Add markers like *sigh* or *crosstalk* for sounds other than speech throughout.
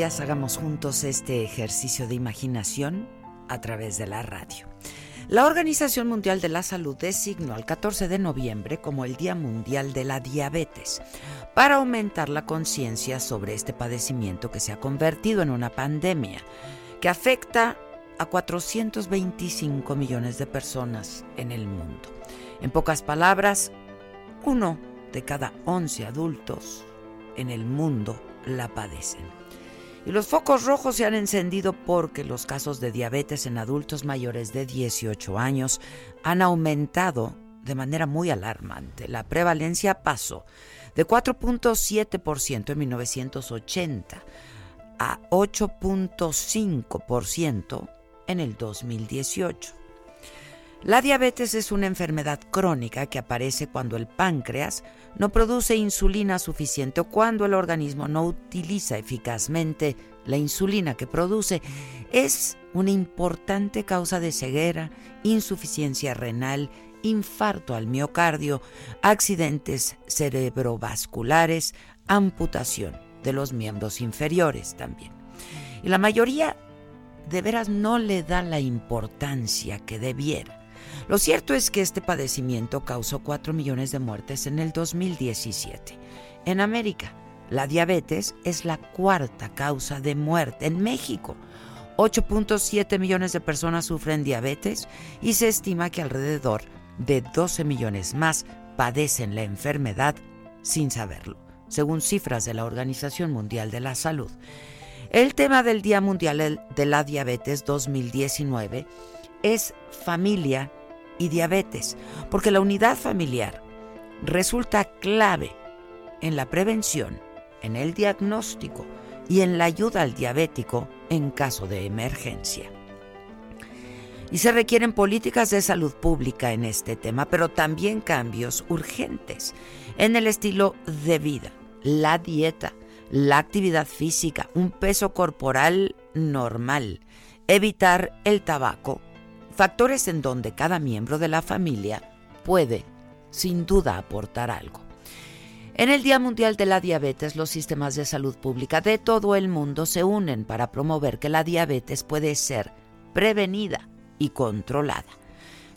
Hagamos juntos este ejercicio de imaginación a través de la radio. La Organización Mundial de la Salud designó al 14 de noviembre como el Día Mundial de la Diabetes para aumentar la conciencia sobre este padecimiento que se ha convertido en una pandemia que afecta a 425 millones de personas en el mundo. En pocas palabras, uno de cada 11 adultos en el mundo la padecen. Y los focos rojos se han encendido porque los casos de diabetes en adultos mayores de 18 años han aumentado de manera muy alarmante. La prevalencia pasó de 4.7% en 1980 a 8.5% en el 2018. La diabetes es una enfermedad crónica que aparece cuando el páncreas no produce insulina suficiente o cuando el organismo no utiliza eficazmente la insulina que produce. Es una importante causa de ceguera, insuficiencia renal, infarto al miocardio, accidentes cerebrovasculares, amputación de los miembros inferiores también. Y la mayoría de veras no le da la importancia que debiera. Lo cierto es que este padecimiento causó 4 millones de muertes en el 2017. En América, la diabetes es la cuarta causa de muerte. En México, 8.7 millones de personas sufren diabetes y se estima que alrededor de 12 millones más padecen la enfermedad sin saberlo, según cifras de la Organización Mundial de la Salud. El tema del Día Mundial de la Diabetes 2019 es familia y diabetes, porque la unidad familiar resulta clave en la prevención, en el diagnóstico y en la ayuda al diabético en caso de emergencia. Y se requieren políticas de salud pública en este tema, pero también cambios urgentes en el estilo de vida, la dieta, la actividad física, un peso corporal normal, evitar el tabaco, factores en donde cada miembro de la familia puede, sin duda, aportar algo. En el Día Mundial de la Diabetes, los sistemas de salud pública de todo el mundo se unen para promover que la diabetes puede ser prevenida y controlada.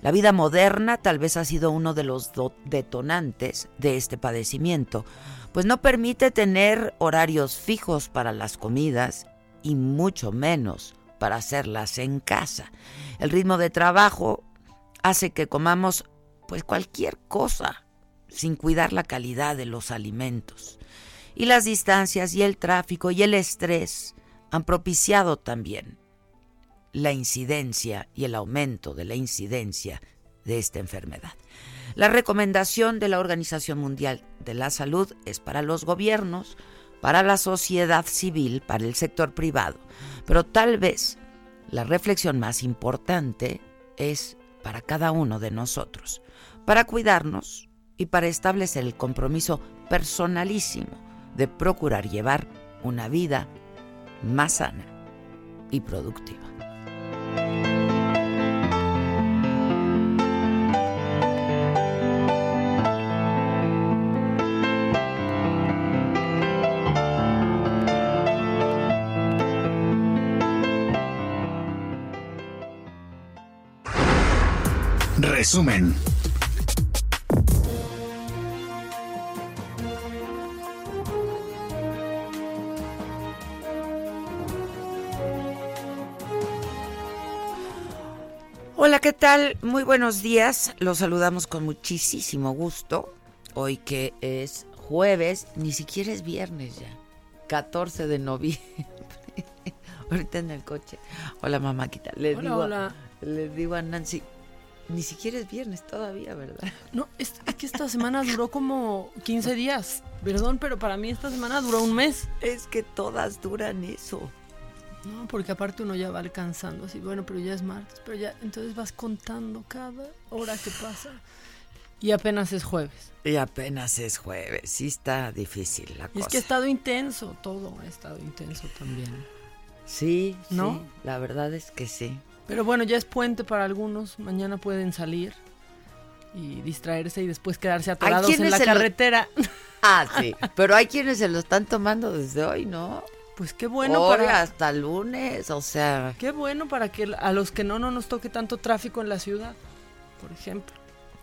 La vida moderna tal vez ha sido uno de los detonantes de este padecimiento, pues no permite tener horarios fijos para las comidas y mucho menos para hacerlas en casa. El ritmo de trabajo hace que comamos pues cualquier cosa sin cuidar la calidad de los alimentos. Y las distancias y el tráfico y el estrés han propiciado también la incidencia y el aumento de la incidencia de esta enfermedad. La recomendación de la Organización Mundial de la Salud es para los gobiernos, para la sociedad civil, para el sector privado, pero tal vez la reflexión más importante es para cada uno de nosotros, para cuidarnos y para establecer el compromiso personalísimo de procurar llevar una vida más sana y productiva. Resumen. Hola, ¿qué tal? Muy buenos días. Los saludamos con muchísimo gusto. Hoy que es jueves, ni siquiera es viernes ya. 14 de noviembre. *laughs* Ahorita en el coche. Hola, mamáquita. Le Hola, digo, hola. Le digo a Nancy, ni siquiera es viernes todavía, ¿verdad? No, es, es que esta semana duró como 15 días. Perdón, pero para mí esta semana duró un mes. Es que todas duran eso. No, porque aparte uno ya va alcanzando así, bueno, pero ya es martes, pero ya, entonces vas contando cada hora que pasa. Y apenas es jueves. Y apenas es jueves. Sí está difícil la Y cosa. es que ha estado intenso, todo ha estado intenso también. Sí, ¿No? sí, la verdad es que sí. Pero bueno, ya es puente para algunos, mañana pueden salir y distraerse y después quedarse atorados en la lo- carretera. *laughs* Ah, sí. Pero hay quienes se lo están tomando desde hoy, ¿no? Pues qué bueno Hoy para hasta lunes, o sea, qué bueno para que a los que no no nos toque tanto tráfico en la ciudad, por ejemplo.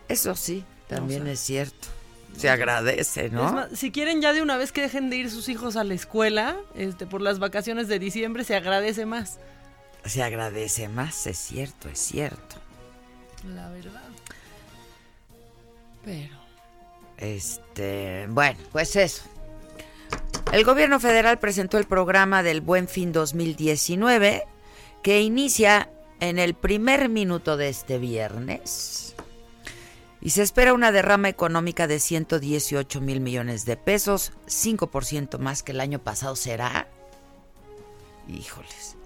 eso sí, también O sea, es cierto. Se agradece, ¿no? Es más, si quieren ya de una vez que dejen de ir sus hijos a la escuela, este, por las vacaciones de diciembre, se agradece más. Se agradece más, es cierto, es cierto. La verdad. Pero. Este, bueno, pues eso. El gobierno federal presentó el programa del Buen Fin 2019 que inicia en el primer minuto de este viernes. Y se espera una derrama económica de 118 mil millones de pesos, 5% más que el año pasado será. Híjoles.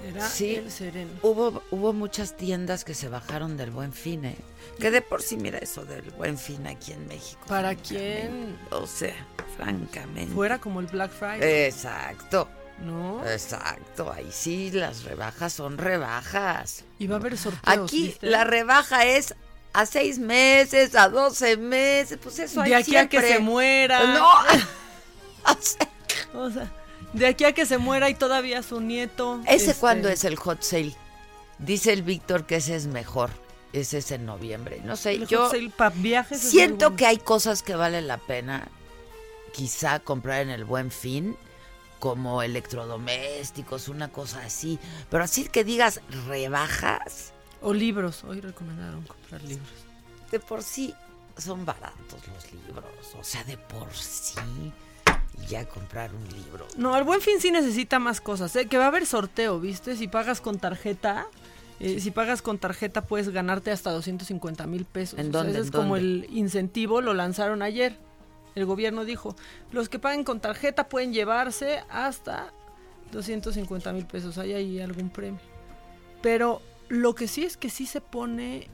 Será Sí. el sereno. Hubo, hubo muchas tiendas que se bajaron del buen fin, ¿eh? Que de por sí, mira eso del buen fin aquí en México. ¿Para quién? O sea, francamente. Fuera como el Black Friday. Exacto, ¿No? exacto. Ahí sí, las rebajas son rebajas. Y va a haber sorteos. Aquí ¿viste? la rebaja es a seis meses, a doce meses, pues eso hay De aquí a que se muera. No. *laughs* O sea, de aquí a que se muera y todavía su nieto. ¿Ese este, cuándo es el hot sale? Dice el Víctor que ese es mejor. Ese es en noviembre. No sé, el yo... hot sale pa' viajes. Siento bueno. que hay cosas que vale la pena quizá comprar en el buen fin, como electrodomésticos, una cosa así. Pero así que digas rebajas, O libros. Hoy recomendaron comprar libros. de por sí son baratos los libros. O sea, de por sí. Y ya comprar un libro. No, el buen fin sí necesita más cosas, ¿eh? Que va a haber sorteo, ¿viste? Si pagas con tarjeta, eh, si pagas con tarjeta puedes ganarte hasta 250 mil pesos. ¿En O sea, dónde, ese en es como el incentivo, lo lanzaron ayer. El gobierno dijo, los que paguen con tarjeta pueden llevarse hasta 250 mil pesos. Hay ahí algún premio. Pero lo que sí es que sí se pone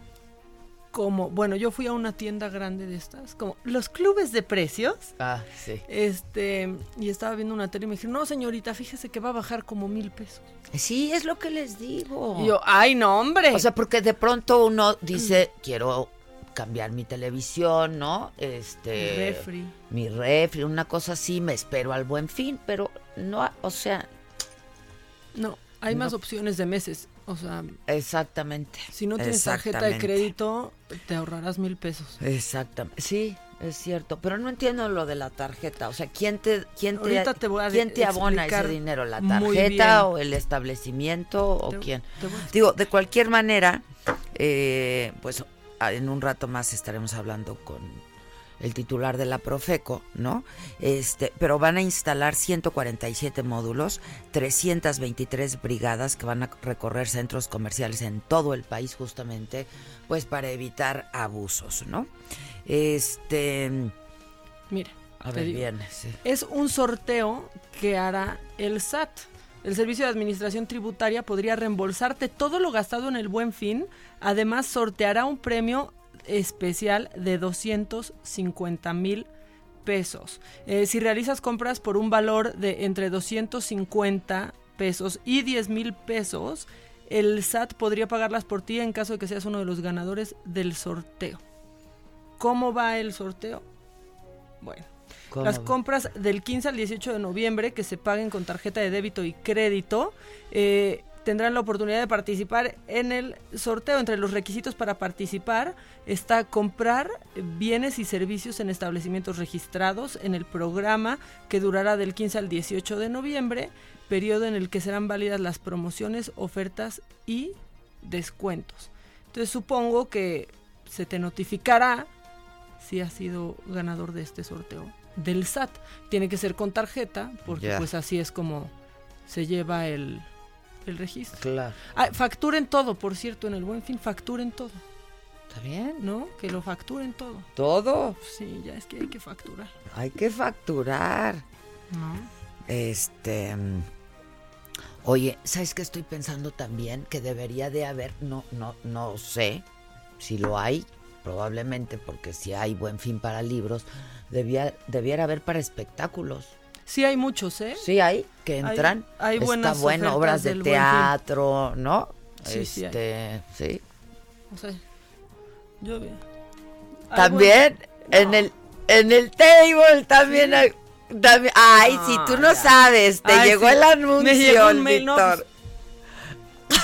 como, bueno, yo fui a una tienda grande de estas, como los clubes de precios. Ah, sí. Este, y estaba viendo una tele y me dijeron, no señorita, fíjese que va a bajar como mil pesos. Sí, es lo que les digo. Y yo, ay, no, hombre. O sea, porque de pronto uno dice, quiero cambiar mi televisión, ¿no? Este. Mi refri. Mi refri, una cosa así, me espero al buen fin, pero no, o sea, no, hay más opciones de meses. O sea, exactamente. si no tienes tarjeta de crédito, te ahorrarás mil pesos. Exactamente. Sí, es cierto, pero no entiendo lo de la tarjeta. O sea, ¿quién te, quién te, Ahorita te voy a quién te abona ese dinero? ¿La tarjeta o el establecimiento o Te- quién? Digo, de cualquier manera, eh, pues en un rato más estaremos hablando con el titular de la Profeco, ¿no? Este, pero van a instalar 147 módulos, 323 brigadas que van a recorrer centros comerciales en todo el país justamente, pues para evitar abusos, ¿no? Este, Mira, a ver, digo. sí. es un sorteo que hará el SAT. El Servicio de Administración Tributaria podría reembolsarte todo lo gastado en el buen fin. Además, sorteará un premio especial de 250 mil pesos. Eh, si realizas compras por un valor de entre 250 pesos y 10 mil pesos, el SAT podría pagarlas por ti en caso de que seas uno de los ganadores del sorteo. ¿Cómo va el sorteo? Bueno, ¿Cómo las compras del 15 al 18 de noviembre que se paguen con tarjeta de débito y crédito eh, tendrán la oportunidad de participar en el sorteo. Entre los requisitos para participar está comprar bienes y servicios en establecimientos registrados en el programa que durará del 15 al 18 de noviembre, periodo en el que serán válidas las promociones, ofertas y descuentos. Entonces supongo que se te notificará si has sido ganador de este sorteo del SAT. Tiene que ser con tarjeta, porque pues así es como se lleva el, el registro. Claro. Ah, facturen todo, por cierto, en el Buen Fin, facturen todo. ¿Está bien? ¿No? Que lo facturen todo. ¿Todo? Sí, ya es que hay que facturar. Hay que facturar. ¿No? Este. mm, Oye, ¿sabes qué estoy pensando también? Que debería de haber, no, no, no sé si lo hay, probablemente, porque si hay buen fin para libros, debía, debiera haber para espectáculos. Sí hay muchos, ¿eh? Sí hay, que entran. hay Está buenas bueno, ofertas obras de teatro, ¿no? Sí, sí hay. este, sí. O sea, yo vi- Hay También en el en el table también hay también- ay, si tú no ya. sabes, te Ay, llegó sí, el me anuncio, llegó un mail, no, Víctor.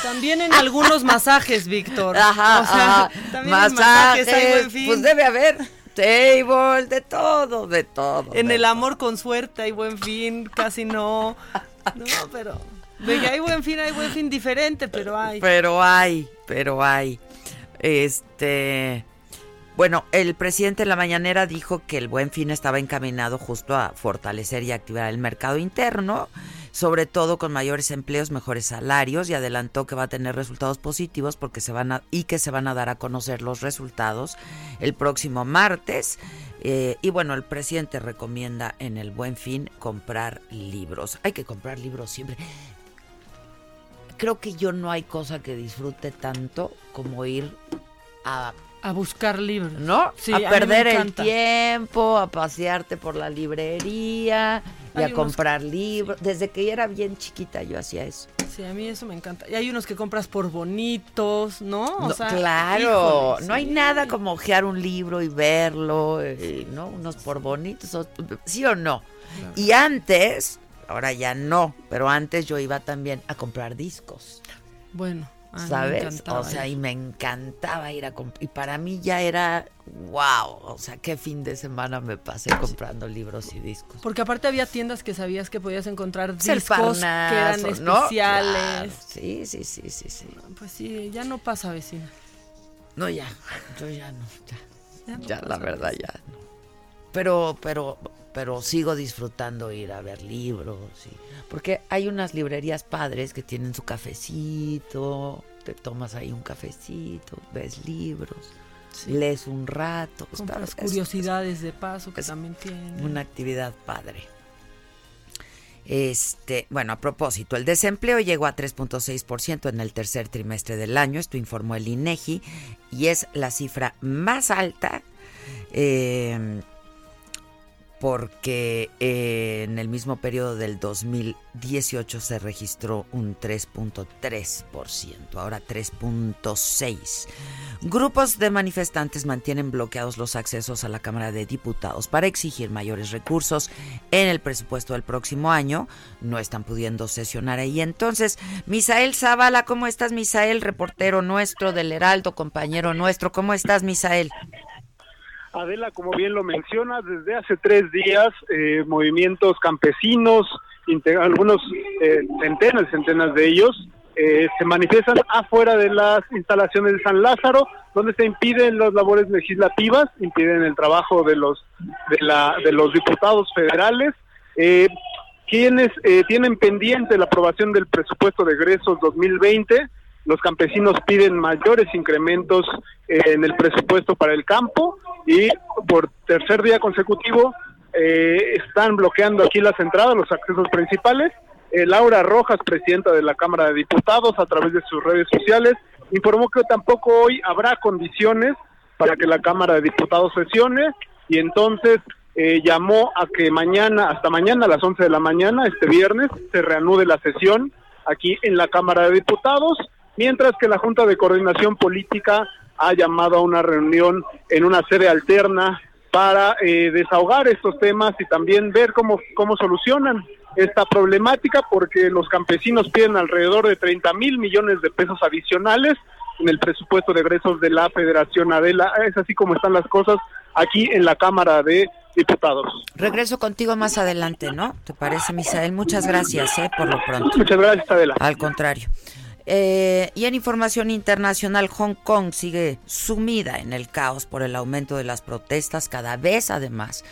También en algunos masajes, Víctor. *laughs* Ajá, o sea, ajá. también en masajes hay buen fin. Pues debe haber table, de todo, de todo. En de el todo. amor con suerte hay buen fin, casi no. No, pero. De que hay buen fin, hay buen fin diferente, pero hay. Pero hay, pero hay. Este. Bueno, el presidente en la mañanera dijo que el buen fin estaba encaminado justo a fortalecer y activar el mercado interno, sobre todo con mayores empleos, mejores salarios, y adelantó que va a tener resultados positivos porque se van a, y que se van a dar a conocer los resultados el próximo martes. Eh, y bueno, el presidente recomienda en el buen fin comprar libros. Hay que comprar libros siempre creo que yo no hay cosa que disfrute tanto como ir a, A buscar libros. ¿no? Sí, a perder el tiempo, a pasearte por la librería y Hay a unos- comprar libros. Desde que yo era bien chiquita yo hacía eso. Sí, a mí eso me encanta. Y hay unos que compras por bonitos, ¿no? O No, sea, claro, híjole, no hay nada como ojear un libro y verlo, eh, ¿no? Unos por bonitos, ¿sí o no? Claro. Y antes, ahora ya no, pero antes yo iba también a comprar discos. Bueno, a mí me ¿sabes? O sea, y me encantaba ir a comprar. Y para mí ya era, wow, o sea, qué fin de semana me pasé comprando libros y discos. Porque aparte había tiendas que sabías que podías encontrar discos que eran especiales. Claro, Sí, sí, sí, sí, sí. Pues sí, ya no pasa, vecina. No, ya, yo ya no, ya. Ya, no Ya, la verdad, ya no. Pero, pero, pero sigo disfrutando ir a ver libros. y- porque hay unas librerías padres que tienen su cafecito, te tomas ahí un cafecito, ves libros, Sí. lees un rato. está- Compras es- curiosidades de paso que también tienen. Una actividad padre. Este, bueno, a propósito, el desempleo llegó a 3.6% en el tercer trimestre del año, esto informó el INEGI, y es la cifra más alta eh, porque eh, en el mismo periodo del 2018 se registró un 3.3%, ahora 3.6%. Grupos de manifestantes mantienen bloqueados los accesos a la Cámara de Diputados para exigir mayores recursos en el presupuesto del próximo año. No están pudiendo sesionar ahí. Entonces, Misael Zavala, ¿cómo estás, Misael? Reportero nuestro del Heraldo, compañero nuestro. ¿Cómo estás, Misael? Adela, como bien lo mencionas, desde hace tres días, eh, movimientos campesinos, algunos eh, centenas centenas de ellos, eh, se manifiestan afuera de las instalaciones de San Lázaro, donde se impiden las labores legislativas, impiden el trabajo de los de, la, de los diputados federales, eh, quienes eh, tienen pendiente la aprobación del presupuesto de egresos 2020. Los campesinos piden mayores incrementos eh, en el presupuesto para el campo y por tercer día consecutivo eh, están bloqueando aquí las entradas, los accesos principales. Eh, Laura Rojas, presidenta de la Cámara de Diputados, a través de sus redes sociales, informó que tampoco hoy habrá condiciones para que la Cámara de Diputados sesione y entonces eh, llamó a que mañana, hasta mañana a las 11 de la mañana, este viernes, se reanude la sesión aquí en la Cámara de Diputados, mientras que la Junta de Coordinación Política ha llamado a una reunión en una sede alterna para eh, desahogar estos temas y también ver cómo, cómo solucionan esta problemática porque los campesinos piden alrededor de 30 mil millones de pesos adicionales en el presupuesto de egresos de la Federación Adela. Es así como están las cosas aquí en la Cámara de Diputados. Regreso contigo más adelante, ¿no? ¿Te parece, Misael? Muchas gracias, ¿eh? Por lo pronto. Muchas gracias, Adela. Al contrario. Eh, y en información internacional, Hong Kong sigue sumida en el caos por el aumento de las protestas, cada vez además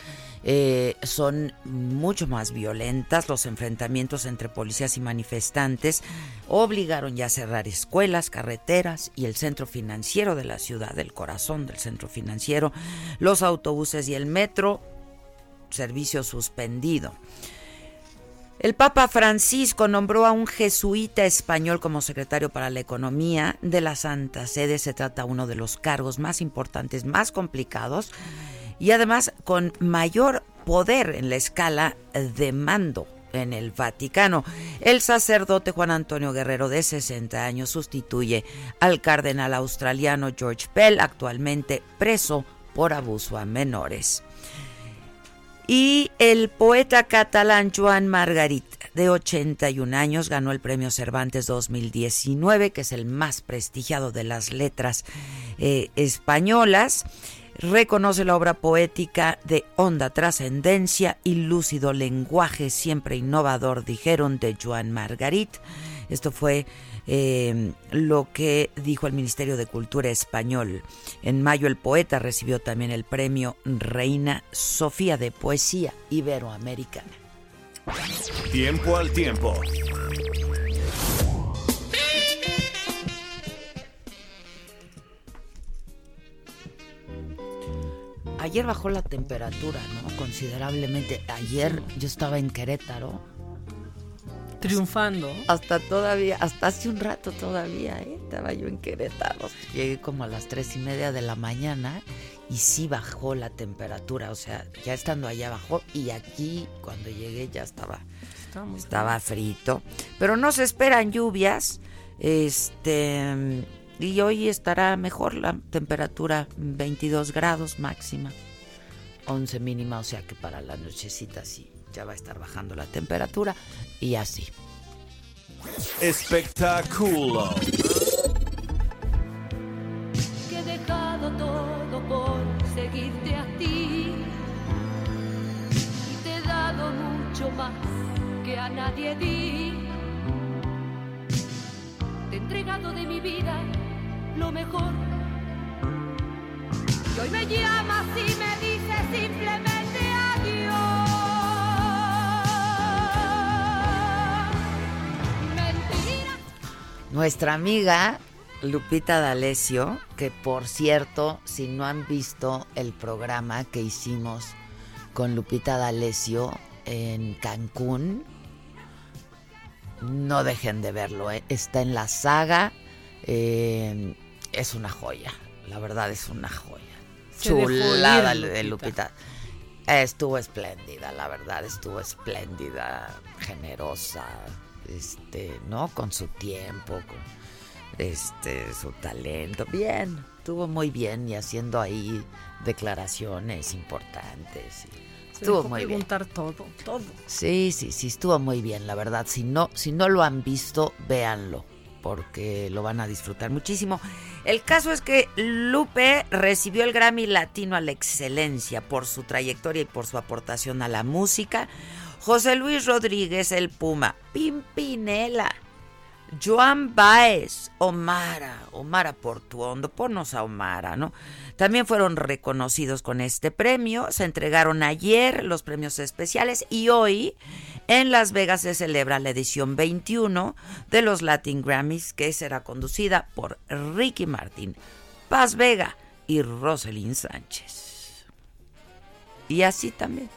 eh, son mucho más violentas. Los enfrentamientos entre policías y manifestantes obligaron ya a cerrar escuelas, carreteras y el centro financiero de la ciudad, el corazón del centro financiero, los autobuses y el metro, servicio suspendido. El Papa Francisco nombró a un jesuita español como secretario para la economía de la Santa Sede. Se trata uno de los cargos más importantes, más complicados y además con mayor poder en la escala de mando en el Vaticano. El sacerdote Juan Antonio Guerrero, de 60 años, sustituye al cardenal australiano George Pell, actualmente preso por abuso a menores. Y el poeta catalán Joan Margarit, de 81 años, ganó el Premio Cervantes 2019, que es el más prestigiado de las letras eh, españolas. Reconoce la obra poética de honda trascendencia y lúcido lenguaje, siempre innovador, dijeron, de Joan Margarit. Esto fue eh, lo que dijo el Ministerio de Cultura español. En mayo el poeta recibió también el premio Reina Sofía de Poesía Iberoamericana. Tiempo al tiempo. Ayer bajó la temperatura, ¿no? Considerablemente. Ayer yo estaba en Querétaro Triunfando. Hasta todavía, hasta hace un rato todavía, ¿eh? estaba yo en Querétaro. Llegué como a las tres y media de la mañana y sí bajó la temperatura, o sea, ya estando allá bajó y aquí cuando llegué ya estaba, estaba frito. Pero no se esperan lluvias, este, y hoy estará mejor la temperatura, 22 grados máxima, 11 mínima, o sea que para la nochecita sí ya va a estar bajando la temperatura y así. Espectáculo. Que he dejado todo por seguirte a ti. Y te he dado mucho más que a nadie di. Te he entregado de mi vida lo mejor. Y hoy me llamas y me dices simplemente Nuestra amiga Lupita D'Alessio, que por cierto, si no han visto el programa que hicimos con Lupita D'Alessio en Cancún, no dejen de verlo, ¿eh? está en la saga, eh, es una joya, la verdad es una joya. Chulada de Lupita. Estuvo espléndida, la verdad, estuvo espléndida, generosa, este, ¿no? Con su tiempo, con este, su talento. Bien, estuvo muy bien y haciendo ahí declaraciones importantes. estuvo muy preguntar todo, todo. Sí, sí, sí, estuvo muy bien, la verdad. Si no, si no lo han visto, véanlo, porque lo van a disfrutar muchísimo. El caso es que Lupe recibió el Grammy Latino a la excelencia por su trayectoria y por su aportación a la música. José Luis Rodríguez el Puma, Pimpinela, Joan Baez, Omara, Omara Portuondo, ponnos a Omara, ¿no? También fueron reconocidos con este premio, se entregaron ayer los premios especiales y hoy en Las Vegas se celebra la edición 21 de los Latin Grammys que será conducida por Ricky Martin, Paz Vega y Rosalind Sánchez. Y así también.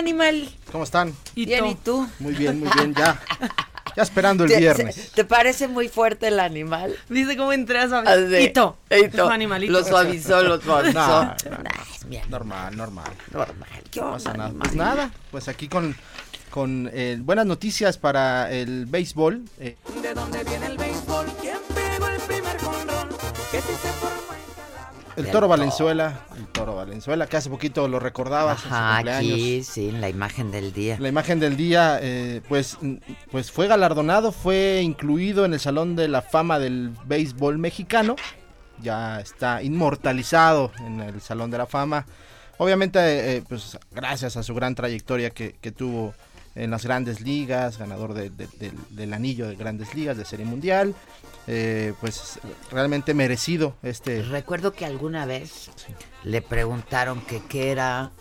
Animal? ¿cómo están? Y Bien, ¿y tú? Muy bien, muy bien, ya. Ya esperando el ¿Te, viernes. ¿Te parece muy fuerte el animal? Dice cómo entré a. Hito. Animalito. Lo suavizó, lo suavizó. No, no, Normal, normal. normal. ¿Qué No onda, pasa nada. Pues nada, pues aquí con, con eh, buenas noticias para el béisbol. Eh, ¿De dónde viene el béisbol? ¿Quién pegó el primer jonrón? Que si se formó. El Toro. Valenzuela, el Toro Valenzuela, que hace poquito lo recordabas en su Ajá, cumpleaños. aquí, sí, en la imagen del día. La imagen del día, eh, pues, pues fue galardonado, fue incluido en el Salón de la Fama del Béisbol Mexicano. Ya está inmortalizado en el Salón de la Fama. Obviamente, eh, pues gracias a su gran trayectoria que, que tuvo en las grandes ligas, ganador de- de- del- del anillo de grandes ligas, de Serie Mundial. eh, pues realmente merecido este... Recuerdo que alguna vez le preguntaron que qué era.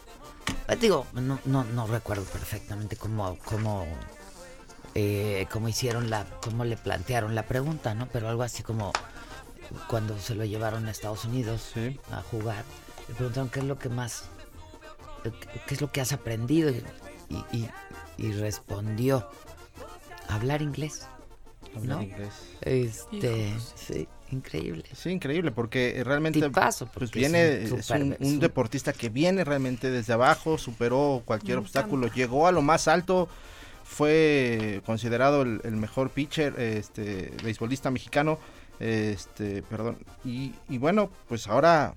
eh, Digo, no, no, no recuerdo perfectamente cómo, cómo, eh, cómo hicieron la, cómo le plantearon la pregunta, ¿no? Pero algo así como cuando se lo llevaron a Estados Unidos Sí. a jugar, le preguntaron qué es lo que más, qué es lo que has aprendido y, y, y respondió hablar inglés. hablar ¿no? inglés. Este, Hijos. sí, increíble. Sí, increíble, porque eh, realmente Tipazo, pues viene, es un un, es un un- deportista que viene realmente desde abajo, superó cualquier Me obstáculo, encanta. llegó a lo más alto, fue considerado el, el mejor pitcher, este, beisbolista mexicano, este, perdón, y, y bueno, pues ahora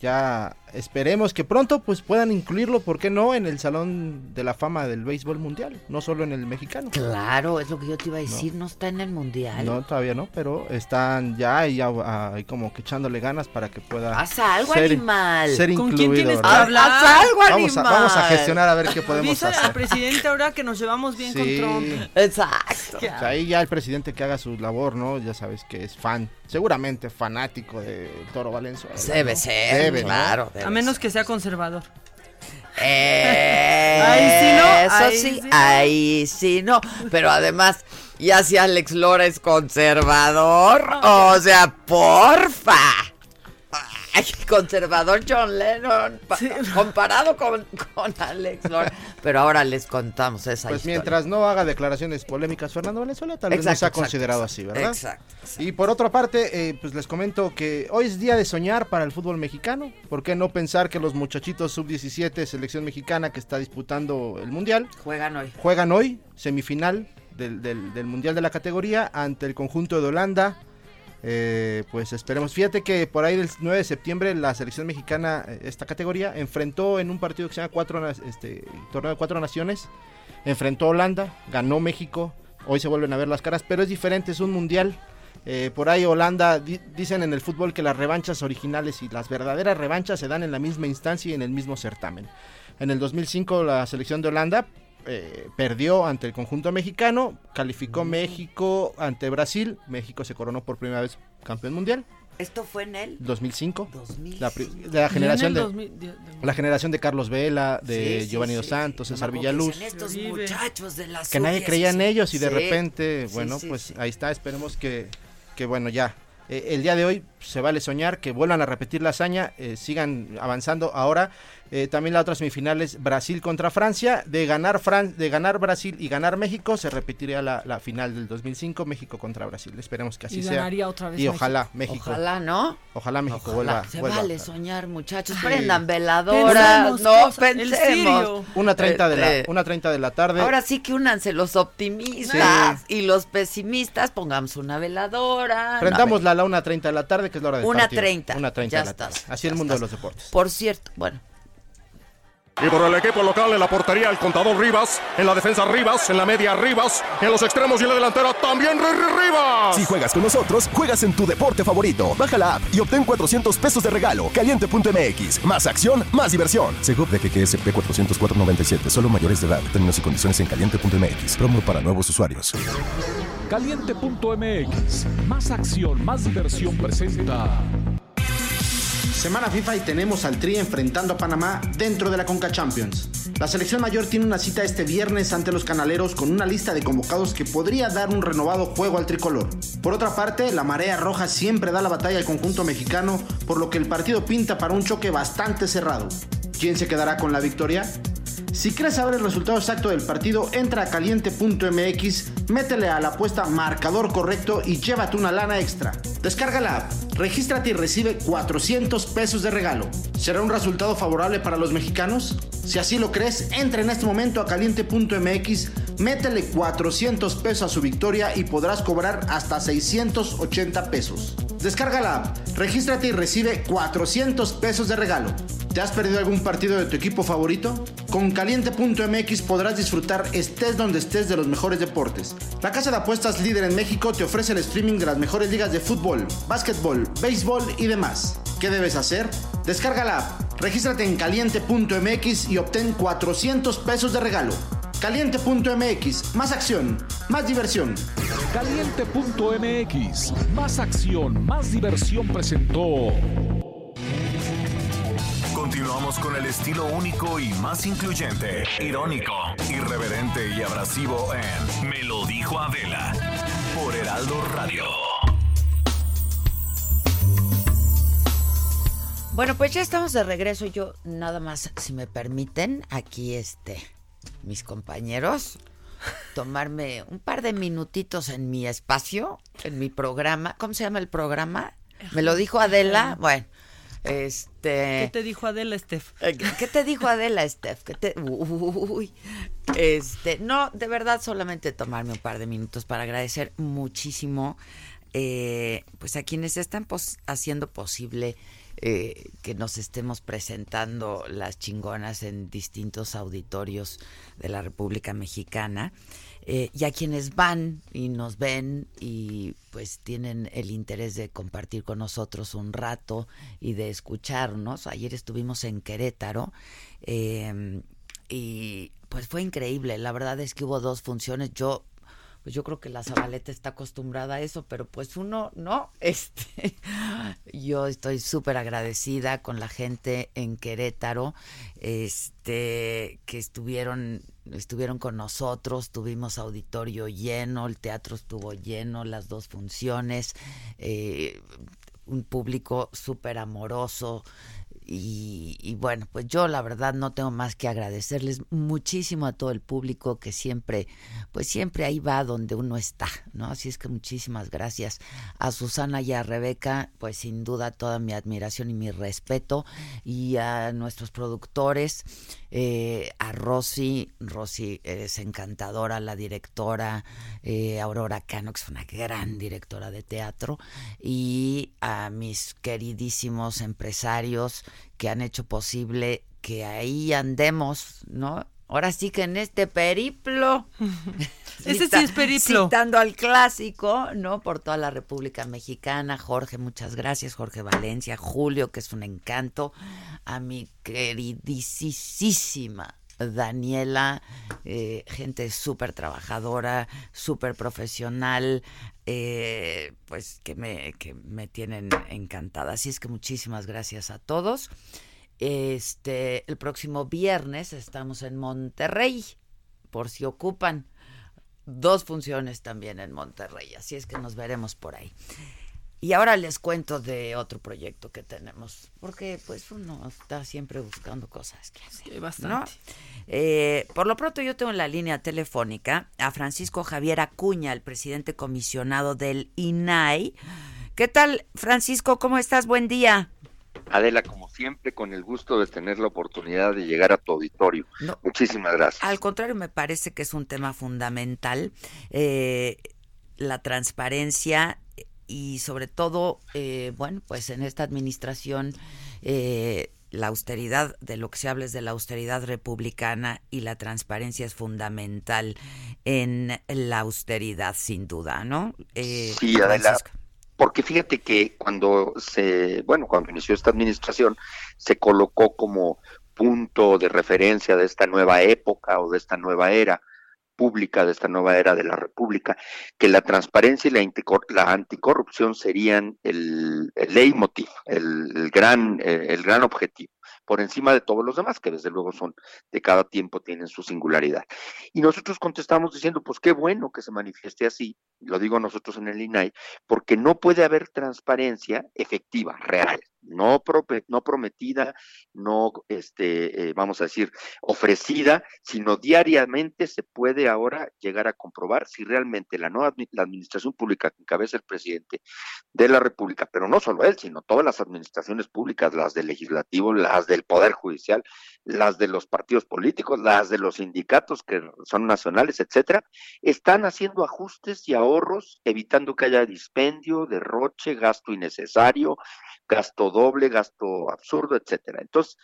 ya esperemos que pronto pues puedan incluirlo, ¿por qué no? En el Salón de la Fama del Béisbol Mundial, no solo en el mexicano. Claro, es lo que yo te iba a decir, no, está en el mundial. No, todavía no, pero están ya ahí, ah, ahí como que echándole ganas para que pueda Haz algo, ser- animal. ser ¿Con incluido. quién tienes que hablar? Haz algo, Vamos a, animal. vamos a gestionar a ver qué podemos hacer. presidente ahora que nos llevamos bien Sí. con Trump. Exacto. O sea, ahí ya el presidente que haga su labor, ¿no? Ya sabes que es fan, seguramente fanático de Toro Valenzuela. Debe ¿no? ser, Debe, ¿no? claro. debe A menos ser. que sea conservador. Eh, Ahí sí no, Eso ahí sí, ahí sí no. Pero además, ya si Alex Lora es conservador, o sea, porfa. Ay, conservador John Lennon, pa- comparado con, con Alex Lora. Pero ahora les contamos esa Pues historia. mientras no haga declaraciones polémicas Fernando Valenzuela, tal vez no Exacto, sea exacto, considerado exacto. así, ¿verdad? Exacto, exacto. Y por otra parte, eh, pues les comento que hoy es día de soñar para el fútbol mexicano. ¿Por qué no pensar que los muchachitos sub-17, selección mexicana que está disputando el Mundial, Juegan hoy. juegan hoy, semifinal del, del- del Mundial de la categoría, ante el conjunto de Holanda. Eh, pues esperemos. Fíjate que por ahí del 9 de septiembre la selección mexicana, eh, esta categoría, enfrentó en un partido que se llama cuatro, este, torneo de cuatro naciones, enfrentó a Holanda, ganó México. Hoy se vuelven a ver las caras, pero es diferente, es un mundial. Eh, por ahí Holanda, di- dicen en el fútbol que las revanchas originales y las verdaderas revanchas se dan en la misma instancia y en el mismo certamen. En el 2005 la selección de Holanda eh, perdió ante el conjunto mexicano, calificó México ante Brasil, México se coronó por primera vez campeón mundial, ¿Esto fue en el 2005, 2000? la, pri- de la generación de el 2000 de- de- la generación de Carlos Vela, de Sí, Giovanni sí, Dos. Santos, César Villaluz, estos muchachos de la que nadie sub-17. creía en ellos y de Sí. repente, Sí, bueno, sí, pues sí. ahí está, esperemos que, que bueno, ya. Eh, el día de hoy se vale soñar, que vuelvan a repetir la hazaña, eh, sigan avanzando. Ahora eh, también la otra semifinal es Brasil contra Francia. De ganar, Fran de ganar Brasil y ganar México, se repetiría la, la final del 2005, México contra Brasil. Esperemos que así y sea. ganaría otra vez Y ojalá México, ojalá, Ojalá, ¿no? México Ojalá. vuelva. Se vuelva. vale soñar, muchachos. Sí. Prendan veladoras. No, pensemos. Una 30 de la, Este, una 30 de la tarde. Ahora sí que únanse los optimistas y los pesimistas, pongamos una veladora. Prendamos la a la 1.30 de la tarde, que es la hora del Una partido. 30. Una 30 Ya de la estás, tarde. Así ya el mundo estás. de los deportes. Por cierto, bueno, Y por el equipo local en la portería el contador Rivas, en la defensa Rivas, en la media Rivas, en los extremos y en la delantera también Riri Rivas. Si juegas con nosotros, juegas en tu deporte favorito. Baja la app y obtén 400 pesos de regalo. Caliente.mx. Más acción, más diversión. Segov de GGSP 404.97. Solo mayores de edad. Términos y condiciones en caliente.mx. Promo para nuevos usuarios. Caliente.mx. Más acción, más diversión presenta. Semana FIFA y tenemos al Tri enfrentando a Panamá dentro de la Conca Champions. La selección mayor tiene una cita este viernes ante los canaleros con una lista de convocados que podría dar un renovado juego al tricolor. Por otra parte, la marea roja siempre da la batalla al conjunto mexicano, por lo que el partido pinta para un choque bastante cerrado. ¿Quién se quedará con la victoria? Si quieres saber el resultado exacto del partido, entra a caliente.mx, métele a la apuesta marcador correcto y llévate una lana extra. Descarga la app, regístrate y recibe 400 pesos de regalo. ¿Será un resultado favorable para los mexicanos? Si así lo crees, entra en este momento a caliente.mx, métele 400 pesos a su victoria y podrás cobrar hasta 680 pesos. Descarga la app, regístrate y recibe 400 pesos de regalo. ¿Te has perdido algún partido de tu equipo favorito? Con caliente.mx podrás disfrutar estés donde estés de los mejores deportes. La casa de apuestas líder en México te ofrece el streaming de las mejores ligas de fútbol, básquetbol, béisbol y demás. ¿Qué debes hacer? Descarga la app, regístrate en caliente.mx y obtén 400 pesos de regalo. Caliente.mx, más acción, más diversión. Caliente.mx, más acción, más diversión presentó. Con el estilo único y más incluyente, irónico, irreverente y abrasivo en Me lo dijo Adela por Heraldo Radio. Bueno, pues ya estamos de regreso. Yo nada más, si me permiten, aquí este, mis compañeros, tomarme un par de minutitos en mi espacio, en mi programa. ¿Cómo se llama el programa? Me lo dijo Adela. Bueno, este. ¿Qué te dijo Adela, Steph? Eh, ¿Qué te dijo Adela, Steph? ¿Qué te... Uy. Este, no, de verdad, solamente tomarme un par de minutos para agradecer muchísimo, eh, pues a quienes están pos- haciendo posible eh, que nos estemos presentando las chingonas en distintos auditorios de la República Mexicana. Eh, y a quienes van y nos ven y pues tienen el interés de compartir con nosotros un rato y de escucharnos. Ayer estuvimos en Querétaro eh, y pues fue increíble. La verdad es que hubo dos funciones. Yo pues yo creo que la Zabaleta está acostumbrada a eso, pero pues uno no. *laughs* Este, yo estoy súper agradecida con la gente en Querétaro, este, que estuvieron, estuvieron con nosotros, tuvimos auditorio lleno, el teatro estuvo lleno, las dos funciones, eh, un público súper amoroso. Y, y bueno, pues yo la verdad no tengo más que agradecerles muchísimo a todo el público que siempre, pues siempre ahí va donde uno está, ¿no? Así es que muchísimas gracias a Susana y a Rebeca, pues sin duda toda mi admiración y mi respeto, y a nuestros productores, eh, a Rosy, Rosy eres encantadora, la directora, eh, Aurora Cano, que es una gran directora de teatro, y a mis queridísimos empresarios que han hecho posible que ahí andemos, ¿no? Ahora sí que en este periplo. *laughs* Ese sí es periplo. Citando al clásico, ¿no? Por toda la República Mexicana. Jorge, muchas gracias. Jorge Valencia, Julio, que es un encanto. A mi queridísima Daniela, eh, gente súper trabajadora, súper profesional, eh, pues que me, que me tienen encantada. Así es que muchísimas gracias a todos. Este, el próximo viernes estamos en Monterrey, por si ocupan. Dos funciones también en Monterrey, así es que nos veremos por ahí. Y ahora les cuento de otro proyecto que tenemos, porque pues uno está siempre buscando cosas que hacer. Sí, bastante. ¿no? Eh, por lo pronto yo tengo en la línea telefónica a Francisco Javier Acuña, el presidente comisionado del INAI. ¿Qué tal, Francisco? ¿Cómo estás? Buen día. Adela, como siempre, con el gusto de tener la oportunidad de llegar a tu auditorio. No. Muchísimas gracias. Al contrario, me parece que es un tema fundamental, eh, la transparencia y sobre todo, eh, bueno, pues en esta administración, eh, la austeridad, de lo que se habla es de la austeridad republicana y la transparencia es fundamental en la austeridad, sin duda, ¿no? Eh, Sí, Adela, Francisco. porque fíjate que cuando se, bueno, cuando inició esta administración, se colocó como punto de referencia de esta nueva época o de esta nueva era pública, de esta nueva era de la República, que la transparencia y la, anticor- la anticorrupción serían el, el leitmotiv, el, gran, eh, el gran objetivo, por encima de todos los demás, que desde luego son, de cada tiempo tienen su singularidad. Y nosotros contestamos diciendo, pues qué bueno que se manifieste así, lo digo nosotros en el INAI, porque no puede haber transparencia efectiva, real, no, prope- no prometida, no, este, eh, vamos a decir, ofrecida, sino diariamente se puede ahora llegar a comprobar si realmente la nueva la administración pública que encabeza el presidente de la República, pero no solo él, sino todas las administraciones públicas, las del legislativo, las del Poder Judicial, las de los partidos políticos, las de los sindicatos que son nacionales, etcétera, están haciendo ajustes y ahorros, evitando que haya dispendio, derroche, gasto innecesario, gasto doble, gasto absurdo, etcétera. Entonces,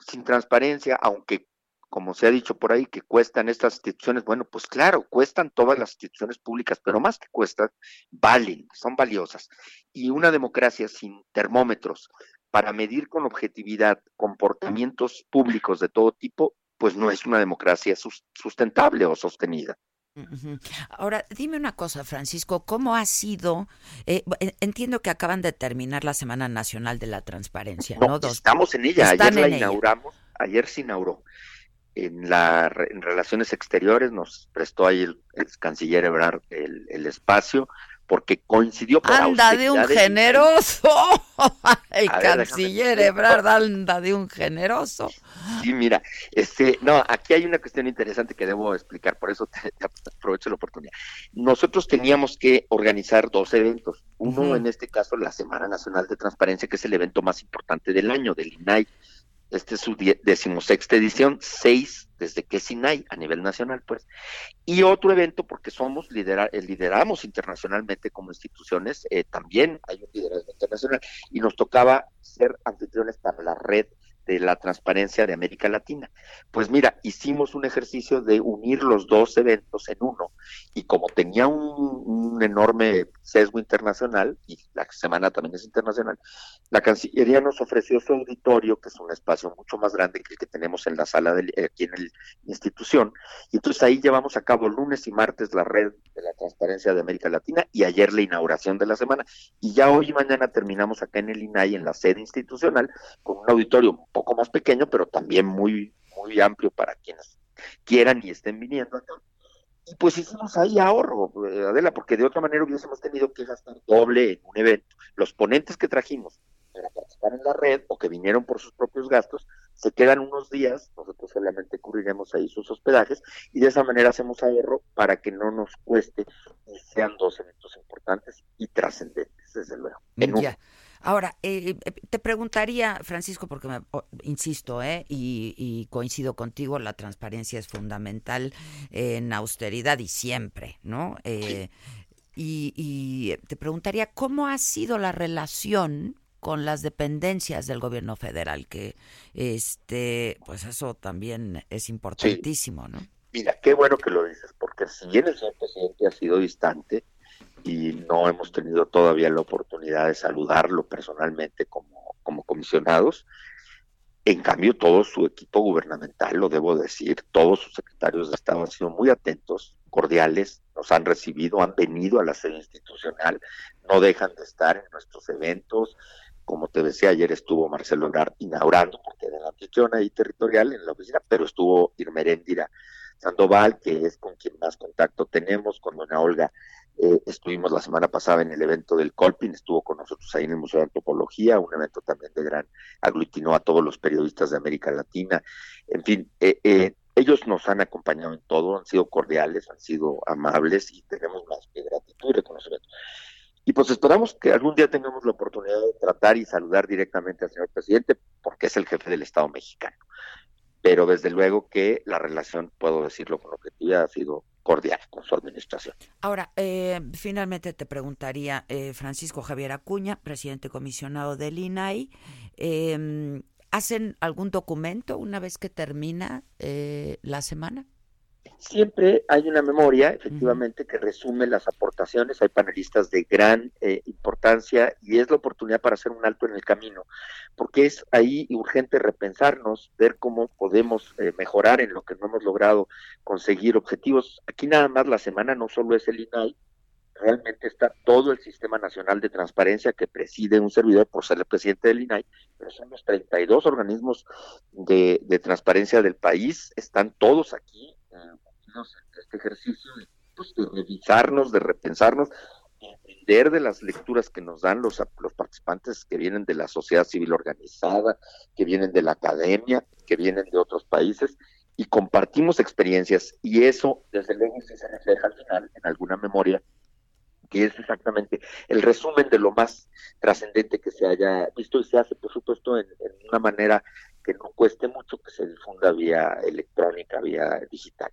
sin transparencia, aunque como se ha dicho por ahí, que cuestan estas instituciones, bueno, pues claro, cuestan todas las instituciones públicas, pero más que cuestan, valen, son valiosas. Y una democracia sin termómetros para medir con objetividad comportamientos públicos de todo tipo, pues no es una democracia sus- sustentable o sostenida. Ahora, dime una cosa, Francisco, ¿cómo ha sido? eh, en- entiendo que acaban de terminar la Semana Nacional de la Transparencia, ¿no? Estamos en ella, ayer la ella. inauguramos, ayer se inauguró. En, la, re- en Relaciones Exteriores nos prestó ahí el, el canciller Ebrard el, el espacio, porque coincidió por Anda de un generoso. *laughs* El ver, canciller. Ebrard anda de un generoso. Sí, mira, este, no, aquí hay una cuestión interesante que debo explicar, por eso te, te aprovecho la oportunidad. Nosotros teníamos que organizar dos eventos. Uno, en este caso, la Semana Nacional de Transparencia, que es el evento más importante del año, del INAI. Este es su decimosexta edición, seis desde que es INAI a nivel nacional, pues. Y otro evento, porque somos, lidera, eh, lideramos internacionalmente como instituciones, eh, también hay un liderazgo internacional, y nos tocaba ser anfitriones para la red de la transparencia de América Latina. Pues mira, hicimos un ejercicio de unir los dos eventos en uno y como tenía un, enorme sesgo internacional y la semana también es internacional, la Cancillería nos ofreció su auditorio, que es un espacio mucho más grande que el que tenemos en la sala de, aquí en la institución, y entonces ahí llevamos a cabo lunes y martes la red de la transparencia de América Latina y ayer la inauguración de la semana, y ya hoy y mañana terminamos acá en el INAI, en la sede institucional, con un auditorio poco más pequeño, pero también muy, muy amplio para quienes quieran y estén viniendo acá. Y pues hicimos ahí ahorro, eh, Adela, porque de otra manera hubiésemos tenido que gastar doble en un evento. Los ponentes que trajimos para participar en la red o que vinieron por sus propios gastos, se quedan unos días, nosotros solamente cubriremos ahí sus hospedajes y de esa manera hacemos ahorro para que no nos cueste y sean dos eventos importantes y trascendentes, desde luego. En un- Ya. Ahora, eh, eh, te preguntaría, Francisco, porque me, oh, insisto, eh, y, y coincido contigo, la transparencia es fundamental en austeridad y siempre, ¿no? Eh, y, y te preguntaría, ¿cómo ha sido la relación con las dependencias del gobierno federal? Que, este, pues eso también es importantísimo, ¿no? Mira, qué bueno que lo dices, porque si bien el señor presidente ha sido distante y no hemos tenido todavía la oportunidad de saludarlo personalmente como, como comisionados, en cambio todo su equipo gubernamental, lo debo decir, todos sus secretarios de Estado han sido muy atentos, cordiales, nos han recibido, han venido a la sede institucional, no dejan de estar en nuestros eventos. Como te decía, ayer estuvo Marcelo Ebrard inaugurando, porque era la anfitriona ahí territorial en la oficina, pero estuvo Irmeréndira Sandoval, que es con quien más contacto tenemos, con doña Olga. Eh, estuvimos la semana pasada en el evento del Colpin, estuvo con nosotros ahí en el Museo de Antropología, un evento también de gran, aglutinó a todos los periodistas de América Latina. En fin, eh, eh, ellos nos han acompañado en todo, han sido cordiales, han sido amables y tenemos más que gratitud y reconocimiento. Y pues esperamos que algún día tengamos la oportunidad de tratar y saludar directamente al señor presidente, porque es el jefe del Estado mexicano. Pero desde luego que la relación, puedo decirlo con objetividad, ha sido Ahora, eh, finalmente te preguntaría, eh, Francisco Javier Acuña, presidente comisionado del INAI, eh, ¿hacen algún documento una vez que termina eh, la semana? Siempre hay una memoria, efectivamente, que resume las aportaciones. Hay panelistas de gran eh, importancia y es la oportunidad para hacer un alto en el camino, porque es ahí urgente repensarnos, ver cómo podemos eh, mejorar en lo que no hemos logrado conseguir objetivos. Aquí nada más la semana no solo es el INAI, realmente está todo el Sistema Nacional de Transparencia que preside un servidor por ser el presidente del INAI, pero son los 32 organismos de, de transparencia del país, están todos aquí este ejercicio de, pues, de revisarnos, de repensarnos, de aprender de las lecturas que nos dan los, los participantes que vienen de la sociedad civil organizada, que vienen de la academia, que vienen de otros países, y compartimos experiencias, y eso, desde luego, sí se refleja al final en alguna memoria que es exactamente el resumen de lo más trascendente que se haya visto y se hace, por supuesto, en, en, una manera que no cueste mucho que se difunda vía electrónica, vía digital.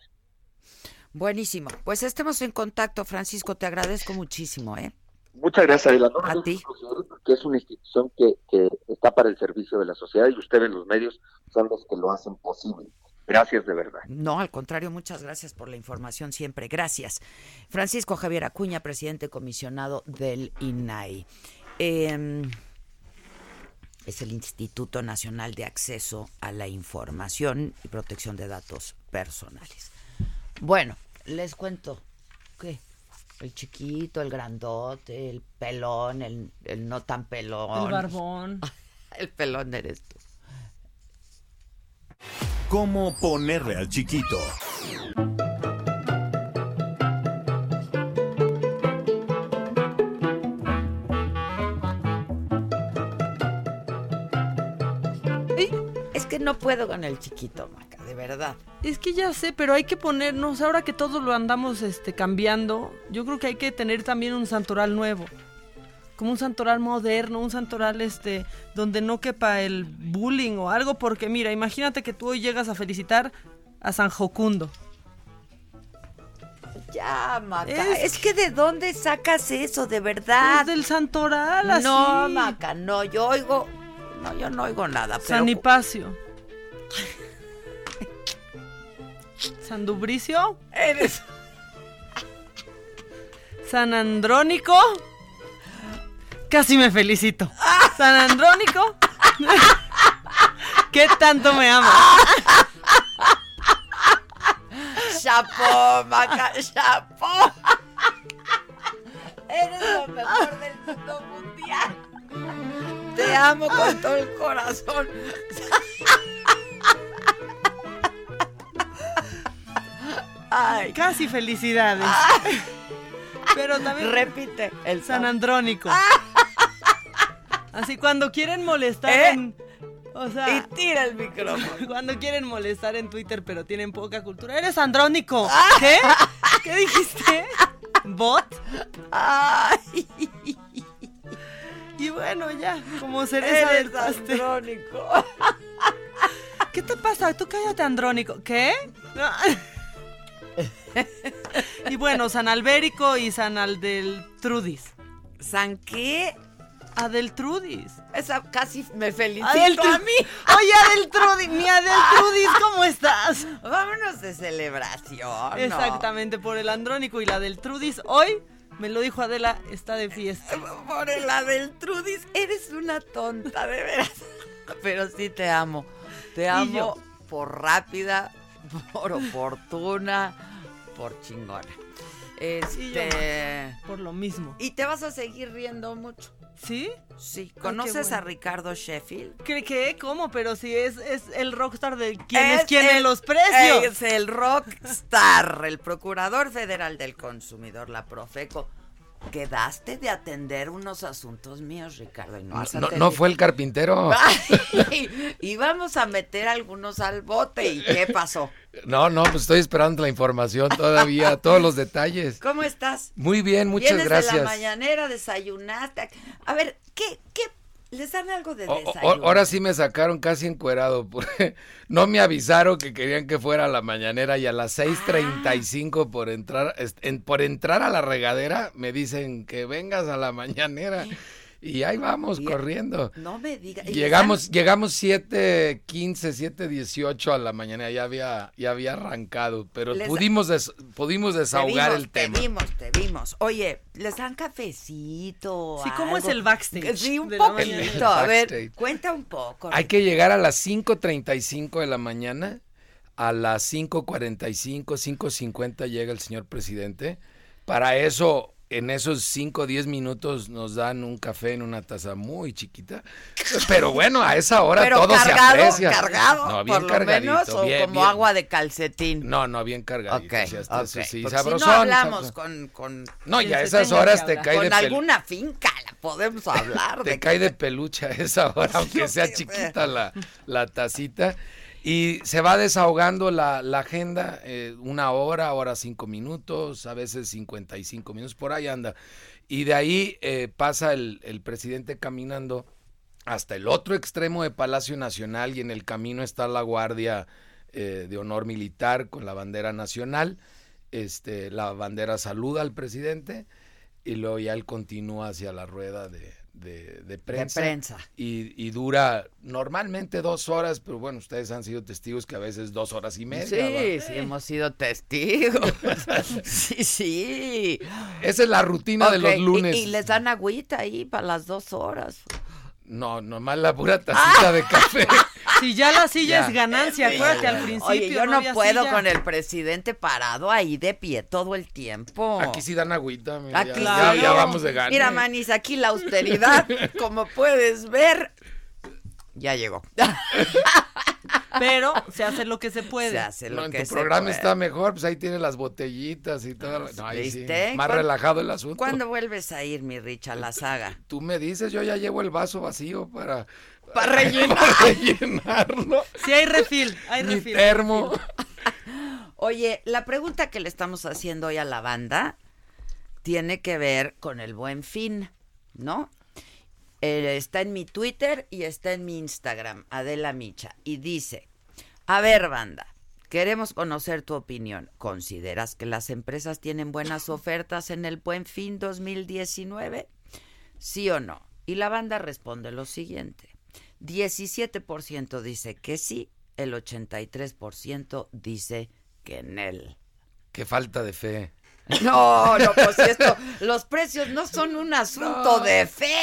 Buenísimo. Pues estemos en contacto, Francisco. Te agradezco muchísimo, ¿eh? Muchas gracias, Adela. No, A ti. Porque es una institución que, que está para el servicio de la sociedad y ustedes, los medios, son los que lo hacen posible. Gracias de verdad. No, al contrario, muchas gracias por la información siempre. Gracias. Francisco Javier Acuña, presidente comisionado del INAI. Eh, es el Instituto Nacional de Acceso a la Información y Protección de Datos Personales. Bueno, les cuento. ¿Qué? El chiquito, el grandote, el pelón, el, el no tan pelón. El barbón. *laughs* el pelón eres tú. ¿Cómo ponerle al chiquito? No puedo con el chiquito, Maca, de verdad. Es que ya sé, pero hay que ponernos, ahora que todo lo andamos este, cambiando, yo creo que hay que tener también un santoral nuevo. Como un santoral moderno, un santoral este, donde no quepa el bullying o algo, porque mira, imagínate que tú hoy llegas a felicitar a San Jocundo. Ya, Maca, es, es que de dónde sacas eso, de verdad. Es del santoral, así. No, Maca, no, yo oigo, no, yo no oigo nada. Pero... San. San Dubricio. Eres. San Andrónico. Casi me felicito. San Andrónico. ¿Qué tanto me ama? Chapo, Maca, chapo. Eres lo mejor del mundo mundial. Te amo con todo el corazón. Ay, casi felicidades. Pero también repite el San Andrónico. Así cuando quieren molestar ¿Eh? en o sea, y tira el micrófono. *laughs* Cuando quieren molestar en Twitter pero tienen poca cultura, eres andrónico. ¿Qué? ¿Qué dijiste? ¿Bot? Ay. Y bueno, ya, como cereza Eres del andrónico. ¿Qué te pasa? Tú cállate, andrónico. ¿Qué? No. *laughs* *laughs* y bueno, San Albérico y San Aldeltrudis. ¿San qué? Adeltrudis. Esa casi me felicito Adeltru- a mí. Oye, Adeltrudis, mi Adeltrudis, *laughs* ¿cómo estás? Vámonos de celebración. Exactamente, por el andrónico y la del Trudis. Hoy, me lo dijo Adela, está de fiesta. Por la del Trudis, eres una tonta, de veras. *laughs* Pero sí te amo. Te amo por rápida, por oportuna, por chingona. Este. por lo mismo. Y te vas a seguir riendo mucho. ¿Sí? Sí. ¿Conoces bueno. a Ricardo Sheffield? ¿Qué? qué? ¿Cómo? Pero si es, es el rockstar de quien es, Es en el- los precios. Es el rockstar, el procurador federal del consumidor, la Profeco. Quedaste de atender unos asuntos míos, Ricardo, y no has No, fue el carpintero. Vamos a meter algunos al bote. ¿Y qué pasó? No, no, pues estoy esperando la información todavía, todos los detalles. ¿Cómo estás? Muy bien, muchas gracias. de la mañanera, desayunaste. A ver, ¿qué, qué? ¿Les dan algo de o- desayuno? ahora sí me sacaron casi encuerado, porque *laughs* no me avisaron que querían que fuera a la mañanera y a las 6.35 por entrar, en- por entrar a la regadera me dicen que vengas a la mañanera. Y ahí vamos, corriendo. No me digas. Llegamos, llegamos 7, 15, 7, 18 a la mañana, ya había, ya había arrancado, pero Les- pudimos, des- pudimos desahogar te vimos, el tema. Te vimos, te vimos. Oye, ¿les dan cafecito? Sí, ¿cómo algo? es el backstage Sí, un poquito. *laughs* A ver, cuenta un poco. Hay que llegar a las 5.35 de la mañana, a las 5.45, 5.50 llega el señor presidente. Para eso, en esos 5 o 10 minutos nos dan un café en una taza muy chiquita. Pero bueno, a esa hora Pero todo se cargado, aprecia. cargado, No, bien por lo cargadito, menos, o bien, como bien. agua de calcetín. No, no, bien cargadito. Ok, sí, hasta ok, eso sí, porque si sabrosón, no hablamos sabrosón. con, con No, y a se esas horas que te cae con de pel- alguna finca la podemos hablar *laughs* Te de cae de peluche a esa hora, *laughs* aunque sea chiquita la, la tacita. Y se va desahogando la, la agenda, eh, una hora, hora cinco minutos, a veces 55 minutos, por ahí anda. Y de ahí eh, pasa el, el presidente caminando hasta el otro extremo de Palacio Nacional y en el camino está la Guardia eh, de Honor Militar con la bandera nacional. Este, la bandera saluda al presidente y luego ya él continúa hacia la rueda de, de- de prensa. prensa. Y, y dura normalmente dos horas, pero bueno, ustedes han sido testigos que a veces dos horas y media. Sí, ¿va? sí, hemos sido testigos. *laughs* sí, sí. Esa es la rutina de los y- lunes. Y, les dan agüita ahí para las dos horas. No, nomás la pura *laughs* tacita de café. *laughs* Si ya la silla Ya. es ganancia, acuérdate al principio. Oye, yo no puedo silla. con el presidente parado ahí de pie todo el tiempo. Aquí sí dan agüita. mira, Aquí ya, ya, ya vamos de gana. Mira, Manis, aquí la austeridad, *laughs* como puedes ver, ya llegó. *laughs* Pero se hace lo que se puede. Se hace lo No, en que tu se programa puede. está mejor, pues ahí tiene las botellitas y todo. No, ahí sí. Más ¿Cuándo- relajado el asunto. ¿Cuándo vuelves a ir, mi Rich, a la saga? Tú me dices, yo ya llevo el vaso vacío para... Para rellenar. *laughs* para rellenarlo. Sí, hay refil, hay Mi refil. termo. Oye, la pregunta que le estamos haciendo hoy a la banda tiene que ver con el buen fin, ¿no? Eh, está en mi Twitter y está en mi Instagram, Adela Micha, y dice, a ver banda, queremos conocer tu opinión. ¿Consideras que las empresas tienen buenas *laughs* ofertas en el buen fin 2019? ¿Sí o no? Y la banda responde lo siguiente. 17% dice que sí, el 83% dice que en él. Qué falta de fe. No, no, pues esto, los precios no son un asunto de fe.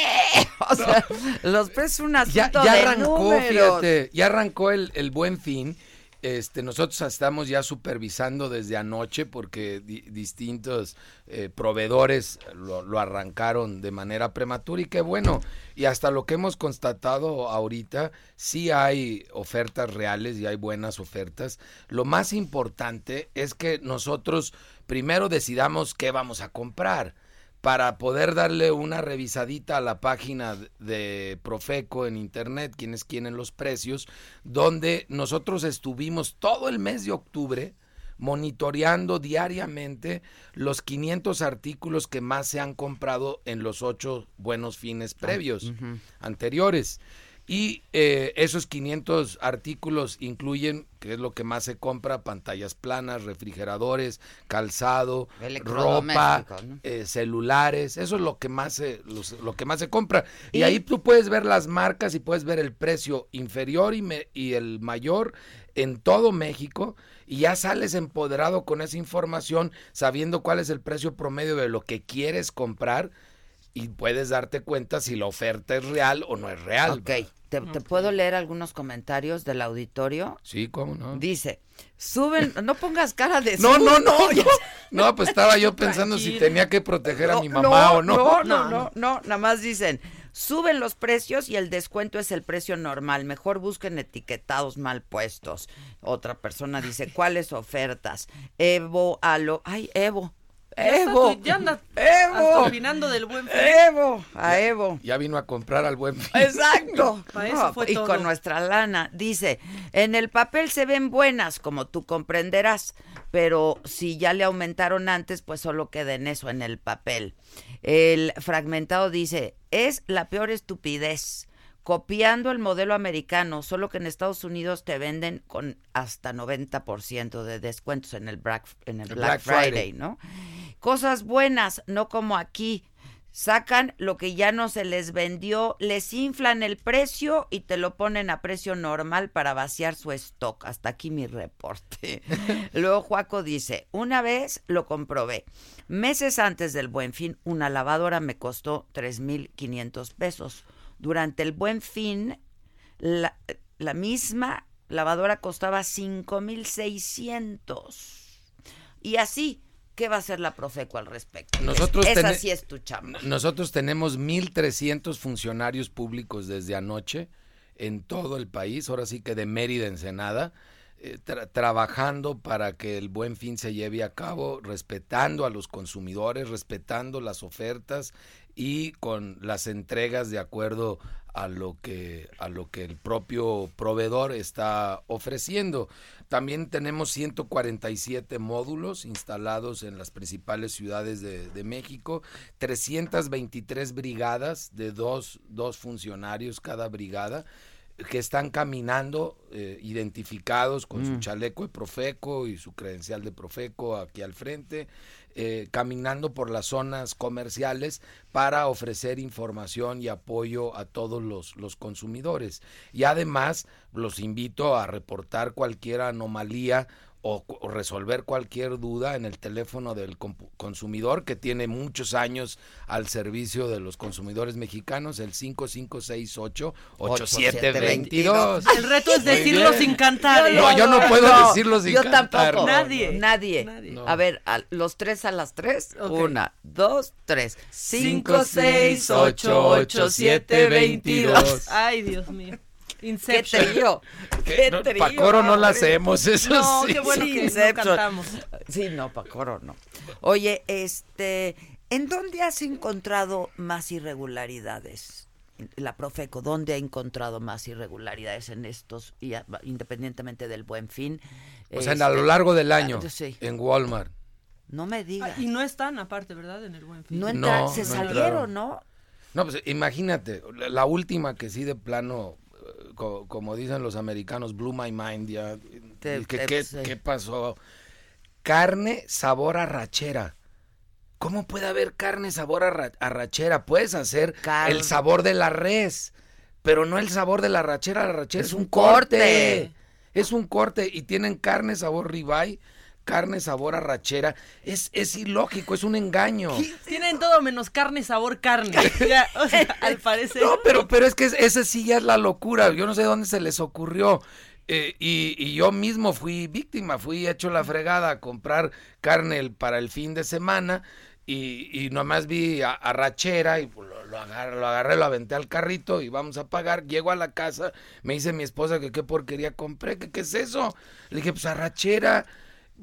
O sea, los precios son un Ya, asunto ya de arrancó, números. fíjate, ya arrancó el, el buen fin. Este, nosotros estamos ya supervisando desde anoche porque di- distintos eh, proveedores lo, lo arrancaron de manera prematura y qué bueno. Y hasta lo que hemos constatado ahorita, sí hay ofertas reales y hay buenas ofertas. Lo más importante es que nosotros primero decidamos qué vamos a comprar para poder darle una revisadita a la página de Profeco en internet, quienes quieren los precios, donde nosotros estuvimos todo el mes de octubre monitoreando diariamente los 500 artículos que más se han comprado en los ocho buenos fines previos anteriores. Y eh, esos 500 artículos incluyen, que es lo que más se compra, pantallas planas, refrigeradores, calzado, ropa, eh, celulares, eso es lo que más se, los- lo que más se compra. Y, ahí tú puedes ver las marcas y puedes ver el precio inferior y, me- y el mayor en todo México y ya sales empoderado con esa información, sabiendo cuál es el precio promedio de lo que quieres comprar y puedes darte cuenta si la oferta es real o no es real. Ok, ¿Te, te puedo leer algunos comentarios del auditorio? Sí, ¿cómo no? Dice, suben, *laughs* no pongas cara de No, no, no, susto. no. No, pues estaba yo pensando si tenía que proteger a mi mamá no, o no. No, no, no, no, nada más dicen, suben los precios y el descuento es el precio normal, mejor busquen etiquetados mal puestos. Otra persona dice, *laughs* ¿cuáles ofertas? Evo, Alo, ay, Evo. Ya Evo, ya anda Evo, opinando del buen fin. Evo, a Evo. Ya vino a comprar al buen fin. Exacto. *laughs* Pa' eso No, fue y todo. con nuestra lana. Dice, en el papel se ven buenas, como tú comprenderás, pero si ya le aumentaron antes, pues solo queda en eso, en el papel. El fragmentado dice, es la peor estupidez. Copiando el modelo americano, solo que en Estados Unidos te venden con hasta 90% de descuentos en el Black, en el Black Friday. Friday, ¿no? Cosas buenas, no como aquí. Sacan lo que ya no se les vendió, les inflan el precio y te lo ponen a precio normal para vaciar su stock. Hasta aquí mi reporte. *laughs* Luego Juaco dice, una vez lo comprobé. Meses antes del buen fin, una lavadora me costó 3.500 pesos. Durante el buen fin, la, la misma lavadora costaba 5.600. Y así, ¿qué va a hacer la Profeco al respecto? Nosotros Esa tene- sí es tu chamba. Nosotros tenemos 1.300 funcionarios públicos desde anoche en todo el país, ahora sí que de Mérida, Ensenada, eh, tra- trabajando para que el buen fin se lleve a cabo, respetando a los consumidores, respetando las ofertas y con las entregas de acuerdo a lo que a lo que el propio proveedor está ofreciendo. También tenemos 147 módulos instalados en las principales ciudades de, de México, 323 brigadas de dos, dos funcionarios cada brigada que están caminando eh, identificados con su Mm. chaleco de Profeco y su credencial de Profeco aquí al frente, eh, caminando por las zonas comerciales para ofrecer información y apoyo a todos los, los consumidores. Y además los invito a reportar cualquier anomalía o, resolver cualquier duda en el teléfono del compu- consumidor que tiene muchos años al servicio de los consumidores mexicanos, el 5568-8722. El reto es decirlo sin cantar. ¿eh? No, yo no puedo decirlo sin yo cantar. tampoco. Nadie. Nadie. Nadie. A ver, a- los tres a las tres. Una, dos, tres. Cinco, Cinco, seis, ocho, ocho, siete, veintidós. Ay, Dios mío. ¿Qué Inception. trío? ¿Qué No, trío? pa' coro no la hacemos, eso No, sí. qué bueno que no cantamos. Sí, no, pa' coro no. Oye, este, ¿en dónde has encontrado más irregularidades? La Profeco, ¿dónde ha encontrado más irregularidades en estos, y a- independientemente del buen fin? O sea, Este, a lo largo del año, ah, sí. en Walmart. No me digas. Ah, y no están aparte, ¿verdad? En el buen fin. No entra- No, se no salieron, entraron. ¿no? No, pues imagínate, la, la última que sí de plano, co- como dicen los americanos, blew my mind ya. Te- te- ¿qué, sí. qué pasó? Carne sabor arrachera. ¿Cómo puede haber carne sabor arra- arrachera? Puedes hacer Car- el sabor de la res, pero no el sabor de la arrachera. La arrachera Es un corte. corte. Es un corte y tienen carne sabor ribeye, carne sabor arrachera. Es, es ilógico, es un engaño. Tienen todo menos carne, sabor, carne. *laughs* Ya, o sea, al parecer. No, pero, pero es que es- esa sí ya es la locura. Yo no sé dónde se les ocurrió. Eh, y, y yo mismo fui víctima, fui hecho la fregada a comprar carne para el fin de semana y, y nomás vi a, arrachera y pues, lo, lo agarré, lo agarré, lo aventé al carrito y vamos a pagar. Llego a la casa, me dice mi esposa que qué porquería compré, que qué es eso. Le dije, pues arrachera.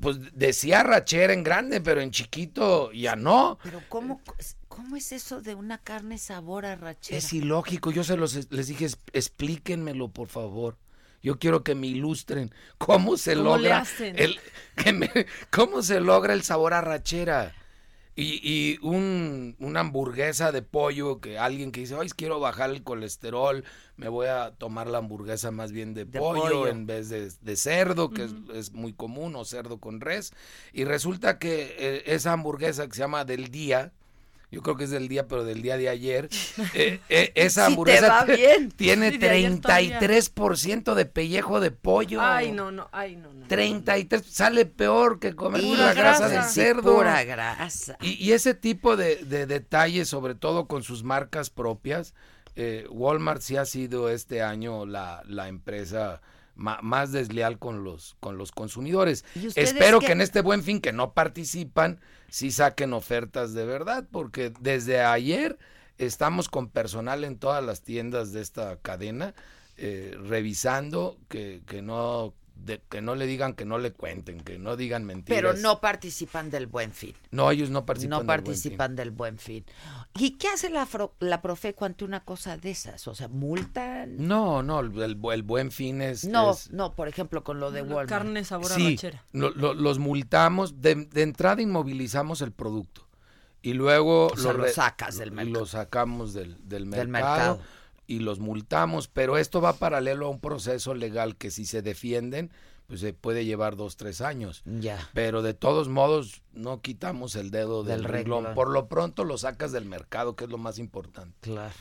Pues decía arrachera en grande, pero en chiquito ya no. Pero ¿cómo, cómo es eso de una carne sabor arrachera? Es ilógico, yo se los les dije, "Es- explíquenmelo por favor. Yo quiero que me ilustren cómo se ¿Cómo le logra hacen? el que me- cómo se logra el sabor a rachera. Y, y un, una hamburguesa de pollo que alguien que dice, ay, quiero bajar el colesterol, me voy a tomar la hamburguesa más bien de, De pollo, pollo. en vez de, de cerdo, que es- es, muy común, o cerdo con res. Y resulta que eh, esa hamburguesa que se llama del día, yo creo que es del día, pero del día de ayer, *laughs* eh, eh, esa hamburguesa te- bien. *laughs* tiene Sí, de ayer todavía. 33% de pellejo de pollo. Ay, no, no, ay, no, no. 33, sale peor que comer pura grasa, grasa. de Sí, cerdo. pura grasa. Y, y ese tipo de, de detalles, sobre todo con sus marcas propias, eh, Walmart sí ha sido este año la, la empresa más desleal con los, con los consumidores. ¿Y ustedes Espero que en este buen fin que no participan, sí saquen ofertas de verdad, porque desde ayer estamos con personal en todas las tiendas de esta cadena, eh, revisando que, que no... de- que no le digan que no le cuenten, que no digan mentiras. Pero no participan del buen fin. No, ellos no participan. no del Buen Fin. participan del buen fin. ¿Y qué hace la, la Profeco ante una cosa de esas? O sea, multan. No, no, el, el- buen fin es... No, es- no, por ejemplo, con lo de La Walmart. carne, sabor, sí, lo- lo- los multamos, de, de entrada inmovilizamos el producto y luego O sea, lo sacas del mercado. Lo sacamos del, del mercado, Del mercado. Y los multamos, pero esto va paralelo a un proceso legal que si se defienden, pues se puede llevar dos, tres años. Ya. Pero de todos modos, no quitamos el dedo del, Del renglón. Por lo pronto lo sacas del mercado, que es lo más importante. Claro.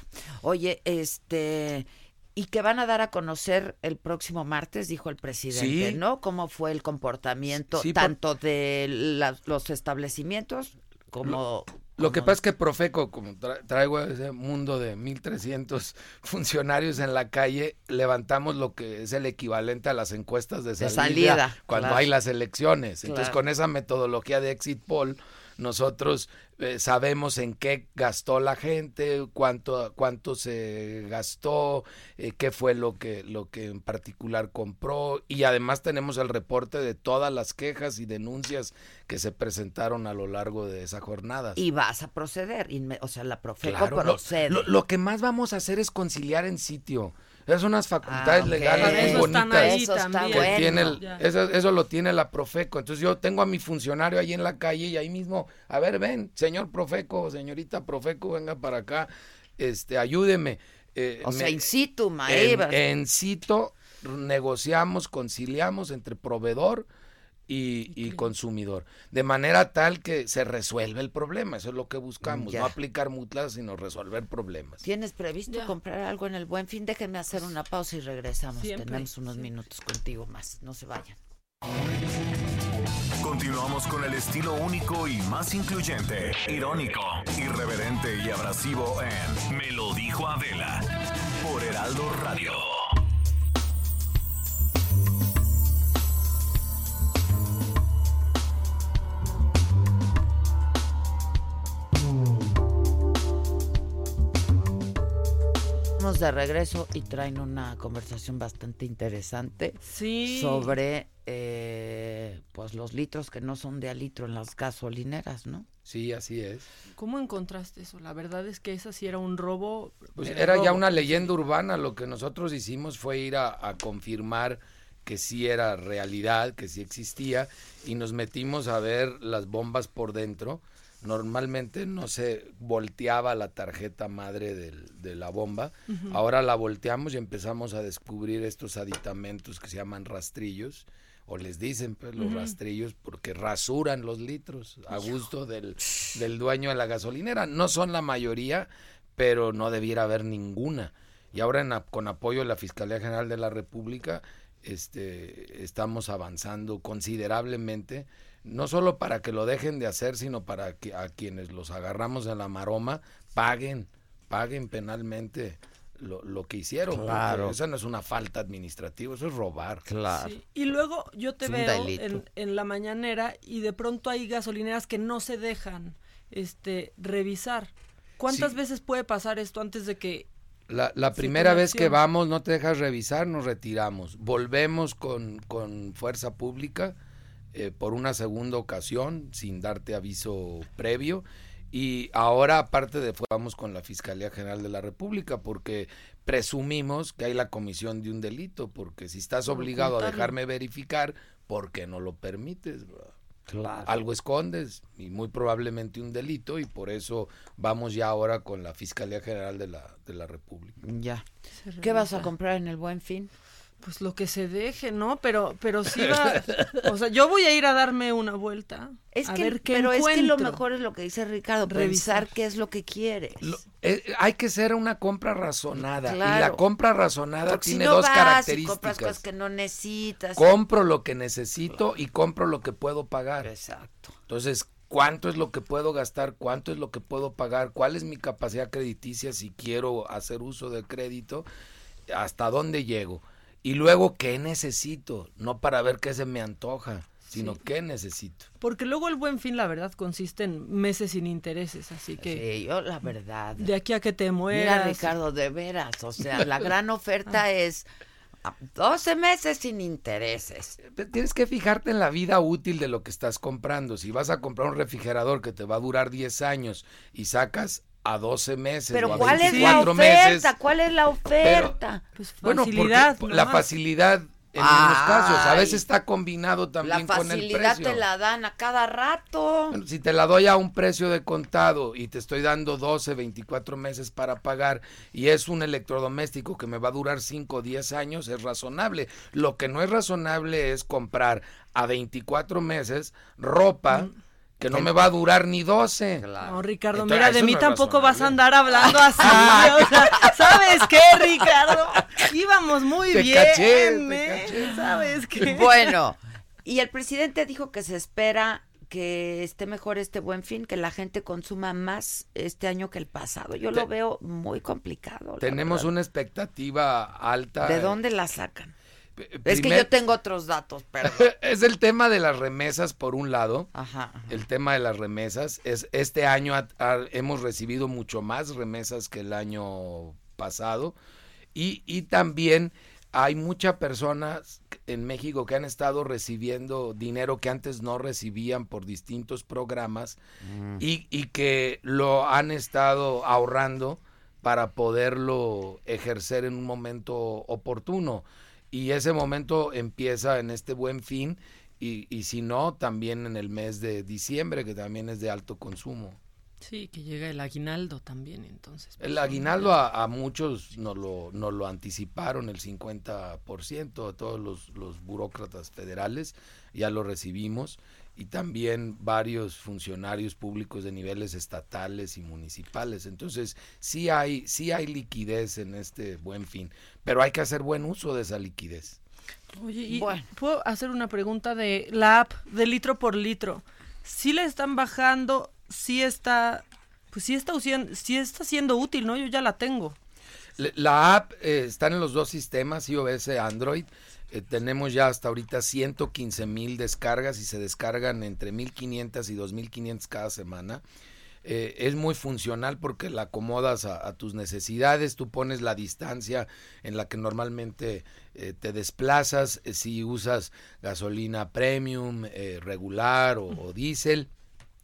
Oye, este, y que van a dar a conocer el próximo martes, dijo el presidente, Sí. ¿no? ¿Cómo fue el comportamiento Sí, por- tanto de las- los establecimientos como... Lo que como- pasa es que Profeco, como tra- traigo ese mundo de 1.300 *laughs* funcionarios en la calle, levantamos lo que es el equivalente a las encuestas de De salida, salida, cuando claro. hay las elecciones. Entonces, Claro. con esa metodología de exit poll, nosotros eh, sabemos en qué gastó la gente, cuánto, cuánto se gastó, eh, qué fue lo que, lo que en particular compró y además tenemos el reporte de todas las quejas y denuncias que se presentaron a lo largo de esa jornada. Y vas a proceder, o sea, la Profeco Claro, lo- procede. Lo, lo que más vamos a hacer es conciliar en sitio. Es unas facultades Ah, legales muy bonitas. Eso está que bueno. tiene el- eso, eso lo tiene la Profeco. Entonces yo tengo a mi funcionario ahí en la calle y ahí mismo, a ver, ven, señor Profeco, señorita Profeco, venga para acá, este, ayúdeme. Eh, O sea, in situ, ma, ahí en, en situ negociamos, conciliamos entre proveedor y, y consumidor, de manera tal que se resuelve el problema. Eso es lo que buscamos, Ya. no aplicar multas, sino resolver problemas. ¿Tienes previsto comprar algo en el Buen Fin? Déjenme hacer una pausa y regresamos. Siempre, Tenemos unos minutos contigo más. No se vayan. Continuamos con el estilo único y más incluyente, irónico, irreverente y abrasivo en Me lo dijo Adela por Heraldo Radio. Estamos de regreso y traen una conversación bastante interesante Sí. sobre eh, pues los litros que no son de a litro en las gasolineras, ¿no? Sí, así es. ¿Cómo encontraste eso? La verdad es que esa sí era un robo. Pues era ya una leyenda urbana. Lo que nosotros hicimos fue ir a, a confirmar que sí era realidad, que sí existía, y nos metimos a ver las bombas por dentro. Normalmente no se volteaba la tarjeta madre del- de la bomba. Ahora la volteamos y empezamos a descubrir estos aditamentos que se llaman rastrillos. O les dicen pues los rastrillos porque rasuran los litros a gusto del, del dueño de la gasolinera. No son la mayoría, pero no debiera haber ninguna. Y ahora en con apoyo de la Fiscalía General de la República este, estamos avanzando considerablemente, no solo para que lo dejen de hacer, sino para que a quienes los agarramos en la maroma paguen, paguen penalmente lo, lo que hicieron. Claro. Esa no es una falta administrativa, eso es robar. Claro. Sí, Y luego yo te Es veo en, en la mañanera y de pronto hay gasolineras que no se dejan este revisar. ¿Cuántas Sí. veces puede pasar esto antes de que La, la primera vez que vamos, no te dejas revisar, nos retiramos. Volvemos con, con fuerza pública eh, por una segunda ocasión, sin darte aviso previo. Y ahora, aparte de, vamos con la Fiscalía General de la República, porque presumimos que hay la comisión de un delito, porque si estás obligado a dejarme verificar, ¿por qué no lo permites? bro? Claro. Algo escondes y muy probablemente un delito y por eso vamos ya ahora con la Fiscalía General de la, de la República. Ya. ¿Qué vas a comprar en el Buen Fin? Pues lo que se deje, ¿no? Pero, pero sí va. *laughs* o sea, yo voy a ir a darme una vuelta. Es a que, ver qué pero es que lo mejor es lo que dice Ricardo, Revisar. revisar qué es lo que quieres. Eh, hay que ser una compra razonada y la compra razonada Porque si tiene no dos vas y características. compras cosas que no necesitas. Compro lo que necesito y compro lo que puedo pagar. Exacto. Entonces, ¿cuánto es lo que puedo gastar? ¿Cuánto es lo que puedo pagar? ¿Cuál es mi capacidad crediticia si quiero hacer uso del crédito? ¿Hasta dónde llego? Y luego, ¿qué necesito? No para ver qué se me antoja, sino qué necesito. Porque luego el buen fin, la verdad, consiste en meses sin intereses, así que... Sí, yo la verdad. De aquí a que te Mira, mueras. Ricardo, de veras, o sea, *laughs* la gran oferta es ah, 12 meses sin intereses. Tienes que fijarte en la vida útil de lo que estás comprando. Si vas a comprar un refrigerador que te va a durar 10 años y sacas a 12 meses o Pero a ¿cuál es la 24 oferta? meses, ¿Cuál es la oferta? Pues Bueno, porque facilidad, la facilidad en unos casos. A veces está combinado también La con el facilidad precio. te la dan a cada rato. Bueno, si te la doy a un precio de contado y te estoy dando 12, 24 meses para pagar y es un electrodoméstico que me va a durar 5 o 10 años, es razonable. Lo que no es razonable es comprar a 24 meses ropa que no me va a durar ni 12. No, Ricardo, Entonces, mira, de mí no tampoco vas a andar hablando así. o sea, ¿Sabes qué, Ricardo? Íbamos muy Te bien, caché, te ¿eh? ¿Sabes qué? Bueno, y el presidente dijo que se espera que esté mejor este buen fin, que la gente consuma más este año que el pasado. Yo lo veo muy complicado. Tenemos verdad. una expectativa alta. ¿De dónde la sacan? Es que yo tengo otros datos, perdón. *laughs* es el tema de las remesas por un lado. Ajá. El tema de las remesas es este año ha- ha- hemos recibido mucho más remesas que el año pasado y, y también hay muchas personas en México que han estado recibiendo dinero que antes no recibían por distintos programas y, y que lo han estado ahorrando para poderlo ejercer en un momento oportuno. Y ese momento empieza en este buen fin y, y si no, también en el mes de diciembre, que también es de alto consumo. Sí, que llega el aguinaldo también, entonces. El aguinaldo a, a muchos nos lo, nos lo anticiparon el 50%, a todos los, los burócratas federales ya lo recibimos y también varios funcionarios públicos de niveles estatales y municipales. Entonces sí hay, sí hay liquidez en este buen fin, pero hay que hacer buen uso de esa liquidez. Oye, y ¿puedo hacer una pregunta de la app de litro por litro? ¿Sí le están bajando? ¿Sí está, pues sí está, sí está siendo útil, ¿no? Yo ya la tengo. La app eh, está en los dos sistemas, iOS y Android. Eh, tenemos ya hasta ahorita 115 mil descargas y se descargan entre 1500 y 2500 cada semana. Eh, es muy funcional porque la acomodas a, tus necesidades, tú pones la distancia en la que normalmente eh, te desplazas, si usas gasolina premium, regular o, o diésel.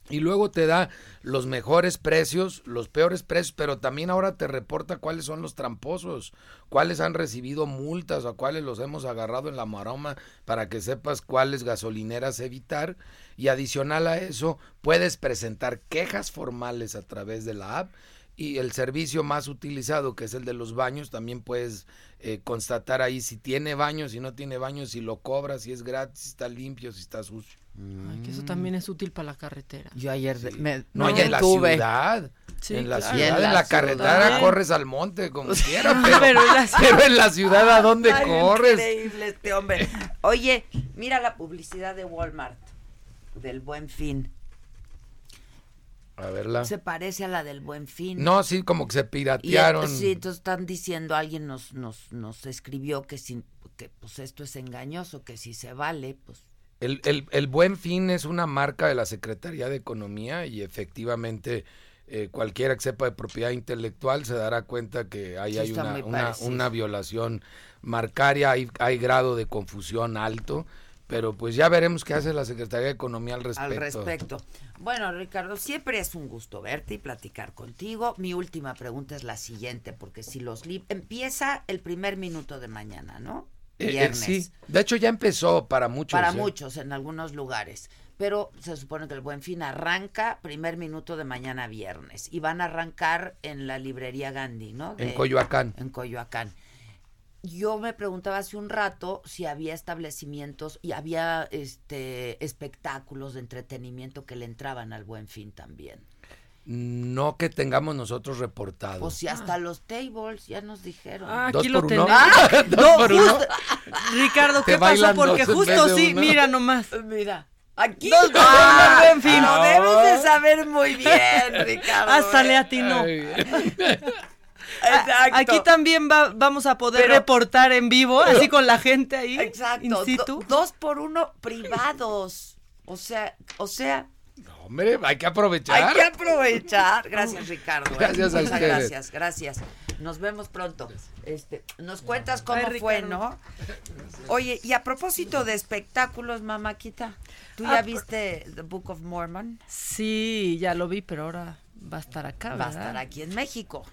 Y luego te da los mejores precios, los peores precios, pero también ahora te reporta cuáles son los tramposos, cuáles han recibido multas o cuáles los hemos agarrado en la maroma para que sepas cuáles gasolineras evitar. Y adicional a eso, puedes presentar quejas formales a través de la app. Y el servicio más utilizado, que es el de los baños, también puedes eh, constatar ahí si tiene baño, si no tiene baño, si lo cobras, si es gratis, si está limpio, si está sucio. Ay, que eso también es útil para la carretera. Yo ayer de- me, No, y en la ciudad. Sí, en la claro. ciudad, en en la ciudad. carretera corres al monte como quieras, *laughs* pero, Pero en la *laughs* pero en la ciudad a dónde Ay, corres. Increíble este hombre. Oye, mira la publicidad de Walmart del Buen Fin. A verla. Se parece a la del Buen Fin. No, sí, como que se Y, piratearon. sí, entonces están diciendo, alguien nos, nos, nos escribió que, sin, que pues esto es engañoso, que si se vale, pues El, el, el Buen Fin es una marca de la Secretaría de Economía y efectivamente eh, cualquiera que sepa de propiedad intelectual se dará cuenta que ahí Sí, hay una, una, violación marcaria, hay, hay grado de confusión alto, pero pues ya veremos qué hace la Secretaría de Economía al respecto. al respecto. Bueno, Ricardo, siempre es un gusto verte y platicar contigo. Mi última pregunta es la siguiente, porque si los lib empieza el primer minuto de mañana, ¿no? Eh, eh, Viernes. sí, de hecho ya empezó para muchos. Para ¿eh? muchos en algunos lugares. Pero se supone que el Buen Fin arranca primer minuto de mañana viernes. Y van a arrancar en la librería Gandhi, ¿no? En Coyoacán. En Coyoacán. Yo me preguntaba hace un rato si había establecimientos y había este espectáculos de entretenimiento que le entraban al Buen Fin también. No que tengamos nosotros reportado. O si hasta los tables ya nos dijeron. Ah, ¿Dos aquí lo tenemos. Ah, *laughs* ¿dos No, por uno? justo- Ricardo, ¿qué pasó? Porque en justo sí, uno. mira nomás. Mira, aquí por Ah, Buen Fin. Lo debes de saber muy bien, Ricardo. Hasta le atinó. *laughs* Exacto. Aquí también va- vamos a poder Pero- reportar en vivo, así con la gente ahí. Exacto. In do- dos por uno privados. O sea, o sea, Hombre, hay que aprovechar. hay que aprovechar. Gracias, Ricardo. ¿eh? Gracias a Muchas ustedes. gracias, gracias. Nos vemos pronto. Este, nos cuentas cómo Ay, fue. ¿no? Oye, y a propósito de espectáculos, mamáquita, ¿tú Ah, ya por- viste The Book of Mormon? Sí, ya lo vi, pero ahora va a estar acá, Va a ¿verdad? estar aquí en México.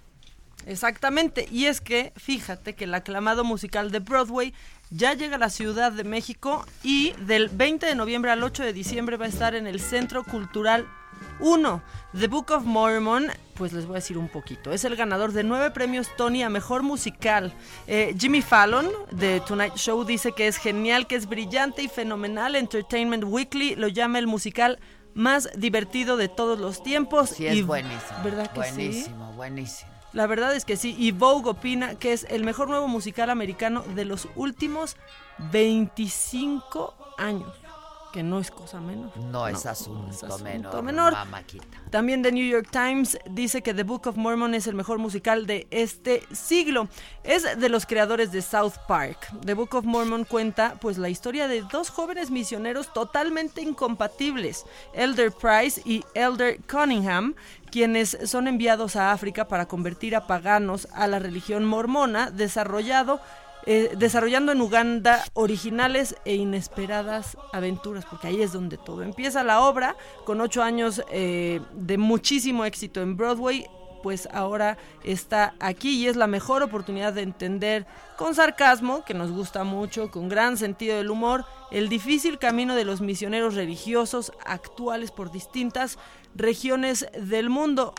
Exactamente, y es que fíjate que el aclamado musical de Broadway ya llega a la Ciudad de México y del 20 de noviembre al 8 de diciembre va a estar en el Centro Cultural 1. The Book of Mormon, pues les voy a decir un poquito. Es el ganador de nueve premios Tony a Mejor Musical. Eh, Jimmy Fallon de Tonight Show dice que es genial, que es brillante y fenomenal. Entertainment Weekly lo llama el musical más divertido de todos los tiempos. Sí, es y, buenísimo. ¿Verdad que sí? buenísimo, buenísimo. La verdad es que sí. Y Vogue opina que es el mejor nuevo musical americano de los últimos 25 años. Que no es cosa menor. No, es asunto, es asunto menor. También The New York Times dice que The Book of Mormon es el mejor musical de este siglo. Es de los creadores de South Park. The Book of Mormon cuenta pues la historia de dos jóvenes misioneros totalmente incompatibles, Elder Price y Elder Cunningham, quienes son enviados a África para convertir a paganos a la religión mormona, desarrollado eh, desarrollando en Uganda originales e inesperadas aventuras, porque ahí es donde todo empieza. La obra, con ocho años eh, de muchísimo éxito en Broadway, pues ahora está aquí y es la mejor oportunidad de entender con sarcasmo, que nos gusta mucho, con gran sentido del humor, el difícil camino de los misioneros religiosos actuales por distintas regiones del mundo.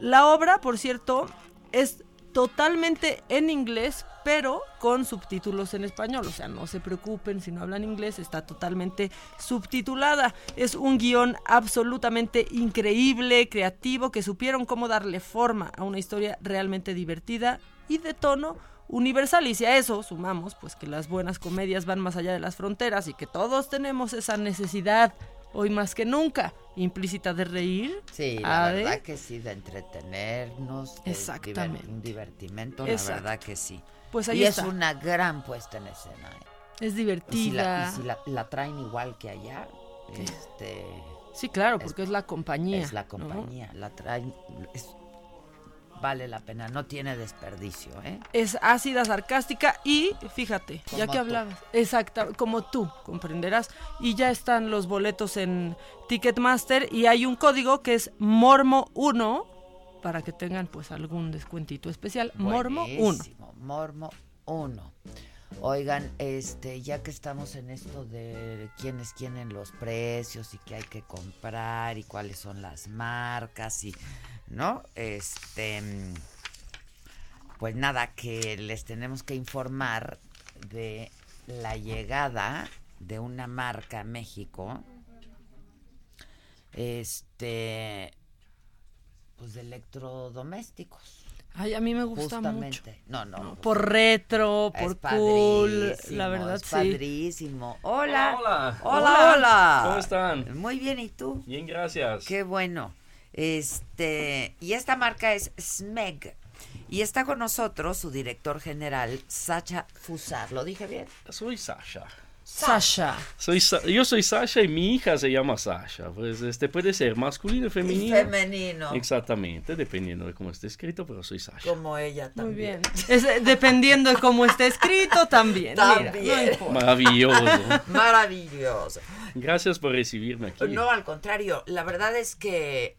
La obra, por cierto, es totalmente en inglés, pero con subtítulos en español. O sea, no se preocupen si no hablan inglés, está totalmente subtitulada. Es un guion absolutamente increíble, creativo, que supieron cómo darle forma a una historia realmente divertida y de tono universal. Y si a eso sumamos, pues que las buenas comedias van más allá de las fronteras y que todos tenemos esa necesidad hoy más que nunca, implícita de reír. Sí, la de- verdad que sí, de entretenernos, de Exactamente. diver- un divertimento, la verdad que sí. Pues ahí y está. es una gran puesta en escena. ¿eh? Es Y si divertida. la, y si la- la traen igual que allá, este... Sí, claro, porque es la compañía, Es la ¿no? compañía, la traen... es- vale la pena, no tiene desperdicio, ¿eh? Es ácida, sarcástica y, fíjate, ya que hablabas, exacta, como tú comprenderás, y ya están los boletos en Ticketmaster y hay un código que es Mormo1 para que tengan pues algún descuentito especial. Mormo1. Buenísimo, Mormo 1. Oigan, este, ya que estamos en esto de quiénes quieren los precios y qué hay que comprar y cuáles son las marcas y, ¿no? Este, pues nada, que les tenemos que informar de la llegada de una marca a México, este, pues de electrodomésticos. Ay, a mí me gusta Justamente. mucho. No, no. pues, Por retro, es por cool, la verdad es sí. padrísimo. Hola. Hola. Hola, hola. ¿Cómo están? Muy bien, ¿y tú? Bien, gracias. Qué bueno. Este, y esta marca es Smeg. Y está con nosotros su director general, Sacha Fusar. ¿Lo dije bien? Soy Sasha. Sasha. Soy Sa- yo soy Sasha y mi hija se llama Sasha. Pues este puede ser masculino o femenino. femenino. Exactamente, dependiendo de cómo esté escrito, pero soy Sasha. Como ella Muy también. bien. Es, eh, dependiendo de cómo esté escrito también. mira, También. no. Maravilloso. Maravilloso. Gracias por recibirme aquí. No, al contrario, la verdad es que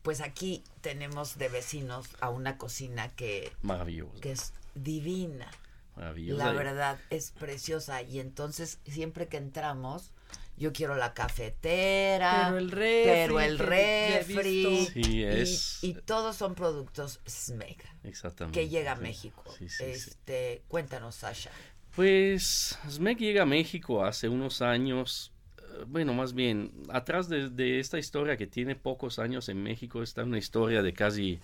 pues aquí tenemos de vecinos a una cocina que, Maravilloso. que es divina. La verdad es preciosa y entonces siempre que entramos yo quiero la cafetera, Pero el refri, pero el. Sí, y- es- y, todos son productos Smeg Exactamente. que llega a sí. México. Sí, sí, sí. este, cuéntanos, Sasha. Pues SMEC llega a México hace unos años. eh, Bueno, más bien, atrás de, de esta historia que tiene pocos años en México está una historia de casi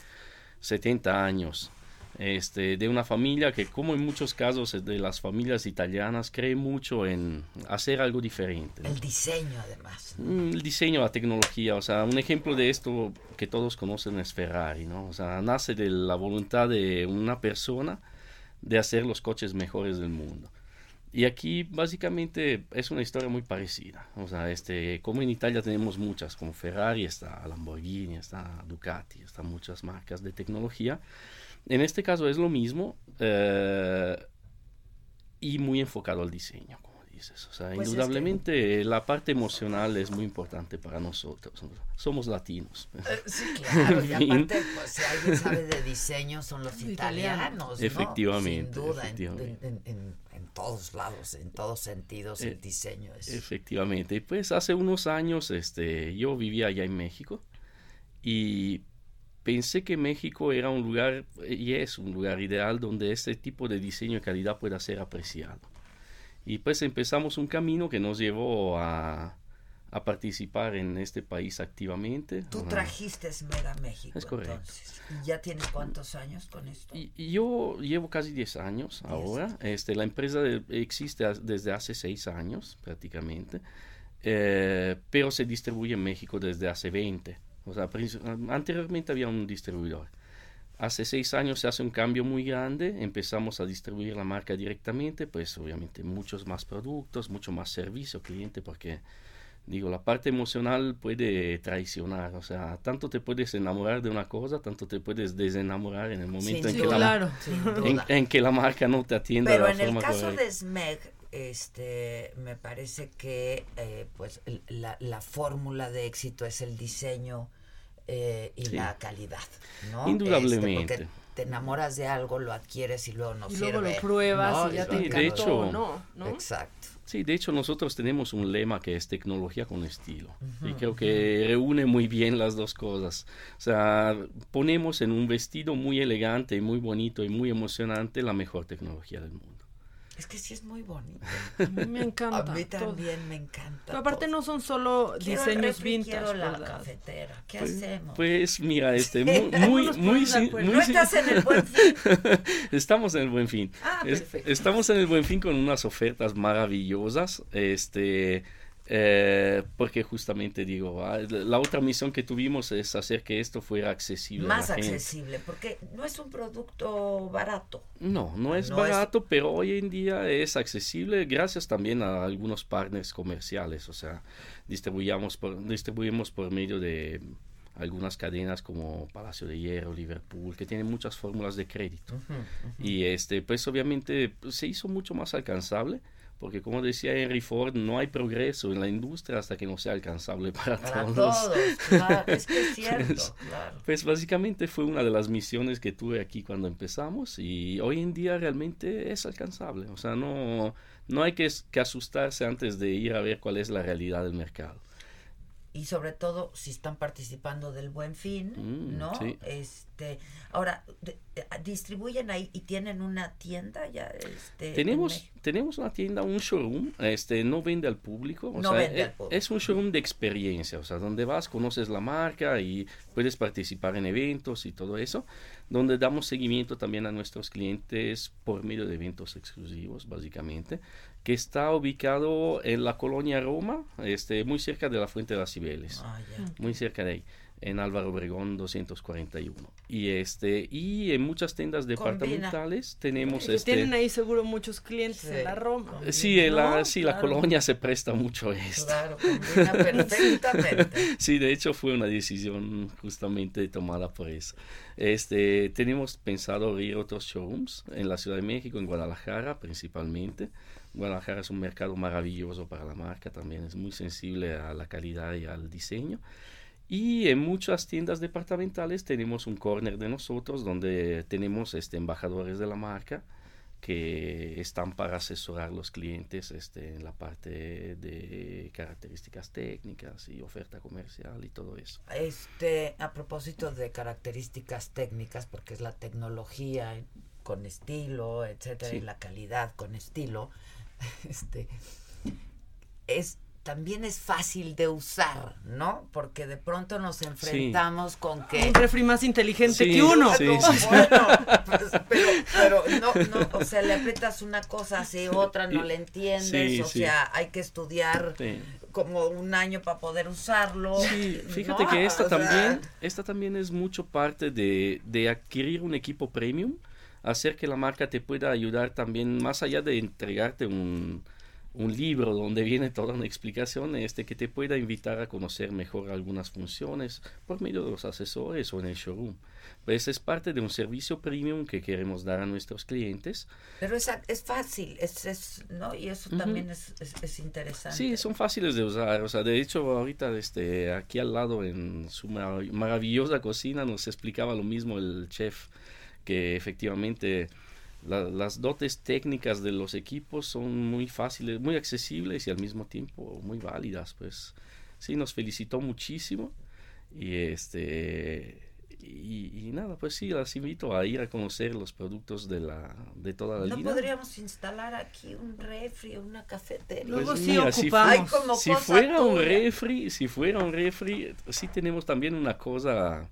70 años. Este, de una familia que, como en muchos casos de las familias italianas, cree mucho en hacer algo diferente. ¿no? El diseño además. Mm, El diseño, la tecnología, o sea, un ejemplo de esto que todos conocen es Ferrari, ¿no? O sea, nace de la voluntad de una persona de hacer los coches mejores del mundo. Y aquí básicamente es una historia muy parecida. O sea, este, como en Italia tenemos muchas, como Ferrari, está Lamborghini, está Ducati, están muchas marcas de tecnología. En este caso es lo mismo eh, y muy enfocado al diseño, como dices. O sea, Pues es indudablemente la parte emocional es muy importante para nosotros. Somos latinos. Eh, sí, claro, y En *laughs* fin. aparte, pues, si alguien sabe de diseño son los italianos, ¿no? Efectivamente, Sin duda, en- efectivamente. En, en- en todos lados, en todos sentidos, el Eh, diseño es... Efectivamente. Pues hace unos años este, yo vivía allá en México y pensé que México era un lugar, y es un lugar ideal donde este tipo de diseño y calidad pueda ser apreciado. Y pues empezamos un camino que nos llevó a, a participar en este país activamente. Tú Ah, trajiste Esmer a México, Es correcto. entonces. ¿Y ya tienes cuántos años con esto? Y y yo llevo casi 10 años ahora. Este, la empresa existe desde hace 6 años prácticamente, eh, pero se distribuye en México desde hace 20. O sea, anteriormente había un distribuidor. Hace 6 años se hace un cambio muy grande, empezamos a distribuir la marca directamente, pues obviamente muchos más productos, mucho más servicio al cliente, porque digo, la parte emocional puede traicionar, o sea, tanto te puedes enamorar de una cosa, tanto te puedes desenamorar en el momento en, que la, en, en que la marca no te atienda Pero de en la el forma caso correcta. de SMEG, este, me parece que eh, pues la, la fórmula de éxito es el diseño eh, y Sí. la calidad, ¿no? Indudablemente. Este, porque te enamoras de algo, lo adquieres y luego no Y sirve. luego lo pruebas ¿no? y ya te de hecho- ¿no? ¿no? Exacto. Sí, de hecho nosotros tenemos un lema que es tecnología con estilo. y creo que reúne muy bien las dos cosas. O sea, ponemos en un vestido muy elegante y muy bonito y muy emocionante la mejor tecnología del mundo. Es que sí es muy bonito. A mí me encanta. A mí todo. también me encanta. Pero aparte no son solo Quiero diseños refri, vintage, quiero la ¿verdad? cafetera. ¿Qué Pues, hacemos? pues, mira, este, *laughs* muy, muy, muy, muy ¿No sin- estás en el Buen *laughs* Fin? Estamos en el Buen Fin. Ah, Es- perfecto. estamos en el Buen Fin con unas ofertas maravillosas, este, eh, porque justamente digo, ah, la otra misión que tuvimos es hacer que esto fuera accesible. Más a la gente. accesible, porque no es un producto barato. No, no es No es- barato, pero hoy en día es accesible gracias también a algunos partners comerciales. O sea, distribuyamos por, distribuimos por medio de algunas cadenas como Palacio de Hierro, Liverpool, que tienen muchas fórmulas de crédito. Y este, pues obviamente pues, se hizo mucho más alcanzable, porque como decía Henry Ford, no hay progreso en la industria hasta que no sea alcanzable para, Para todos. todos, claro, es que es *laughs* cierto, Pues, claro. pues básicamente fue una de las misiones que tuve aquí cuando empezamos y hoy en día realmente es alcanzable. O sea, no, no hay que, que asustarse antes de ir a ver cuál es la realidad del mercado. Y sobre todo si están participando del Buen Fin, Mm, ¿no? sí. Este, ahora de- de- distribuyen ahí y tienen una tienda ya este en Tenemos, tenemos una tienda, un showroom, este, no vende al público, o No sea, vende e- al público. es un showroom de experiencia, o sea, donde vas, conoces la marca y puedes participar en eventos y todo eso, donde damos seguimiento también a nuestros clientes por medio de eventos exclusivos, básicamente, que está ubicado en la colonia Roma, este, muy cerca de la Fuente de las Cibeles, Ah, muy cerca de ahí en Álvaro Obregón 241 y este y en muchas tiendas departamentales tenemos Que este tienen ahí seguro muchos clientes Sí. en la Roma. Sí, en la, ¿No? sí, la Claro. colonia se presta mucho a esto. Claro, combina perfectamente. *laughs* Sí, de hecho fue una decisión justamente tomada por eso. Este, tenemos pensado abrir otros showrooms en la Ciudad de México, en Guadalajara principalmente. Guadalajara es un mercado maravilloso para la marca, también es muy sensible a la calidad y al diseño. Y en muchas tiendas departamentales tenemos un corner de nosotros donde tenemos este, embajadores de la marca que están para asesorar los clientes este, en la parte de características técnicas y oferta comercial y todo eso. Este, a propósito de características técnicas, porque es la tecnología con estilo, etcétera, Sí. y la calidad con estilo, *laughs* este, es también es fácil de usar, ¿no? Porque de pronto nos enfrentamos con que Un refri más inteligente Sí, que uno. sí, No, sí. bueno, pues, pero, pero no, no, o sea, le aprietas una cosa así, otra no le entiendes, Sí, o sí. sea, hay que estudiar Sí. como un año para poder usarlo. Sí, fíjate ¿no? que esta O sea, también, esta también es mucho parte de, de adquirir un equipo premium, hacer que la marca te pueda ayudar también, más allá de entregarte un, un libro donde viene toda una explicación este que te pueda invitar a conocer mejor algunas funciones por medio de los asesores o en el showroom. Pues es parte de un servicio premium que queremos dar a nuestros clientes. Pero es, es fácil, es, es, ¿no? Y eso también es, es, es, interesante. Sí, son fáciles de usar. O sea, de hecho, ahorita este, aquí al lado en su mar maravillosa cocina nos explicaba lo mismo el chef, que efectivamente la, las dotes técnicas de los equipos son muy fáciles, muy accesibles y al mismo tiempo muy válidas. Pues sí, nos felicitó muchísimo y este y, y, nada, pues sí, las invito a ir a conocer los productos de la de toda la ¿No podríamos instalar aquí un refri, una cafetería? Pues Luego sí mira, ocupamos. Si, si fuera un refri, si fuera un refri, sí tenemos también una cosa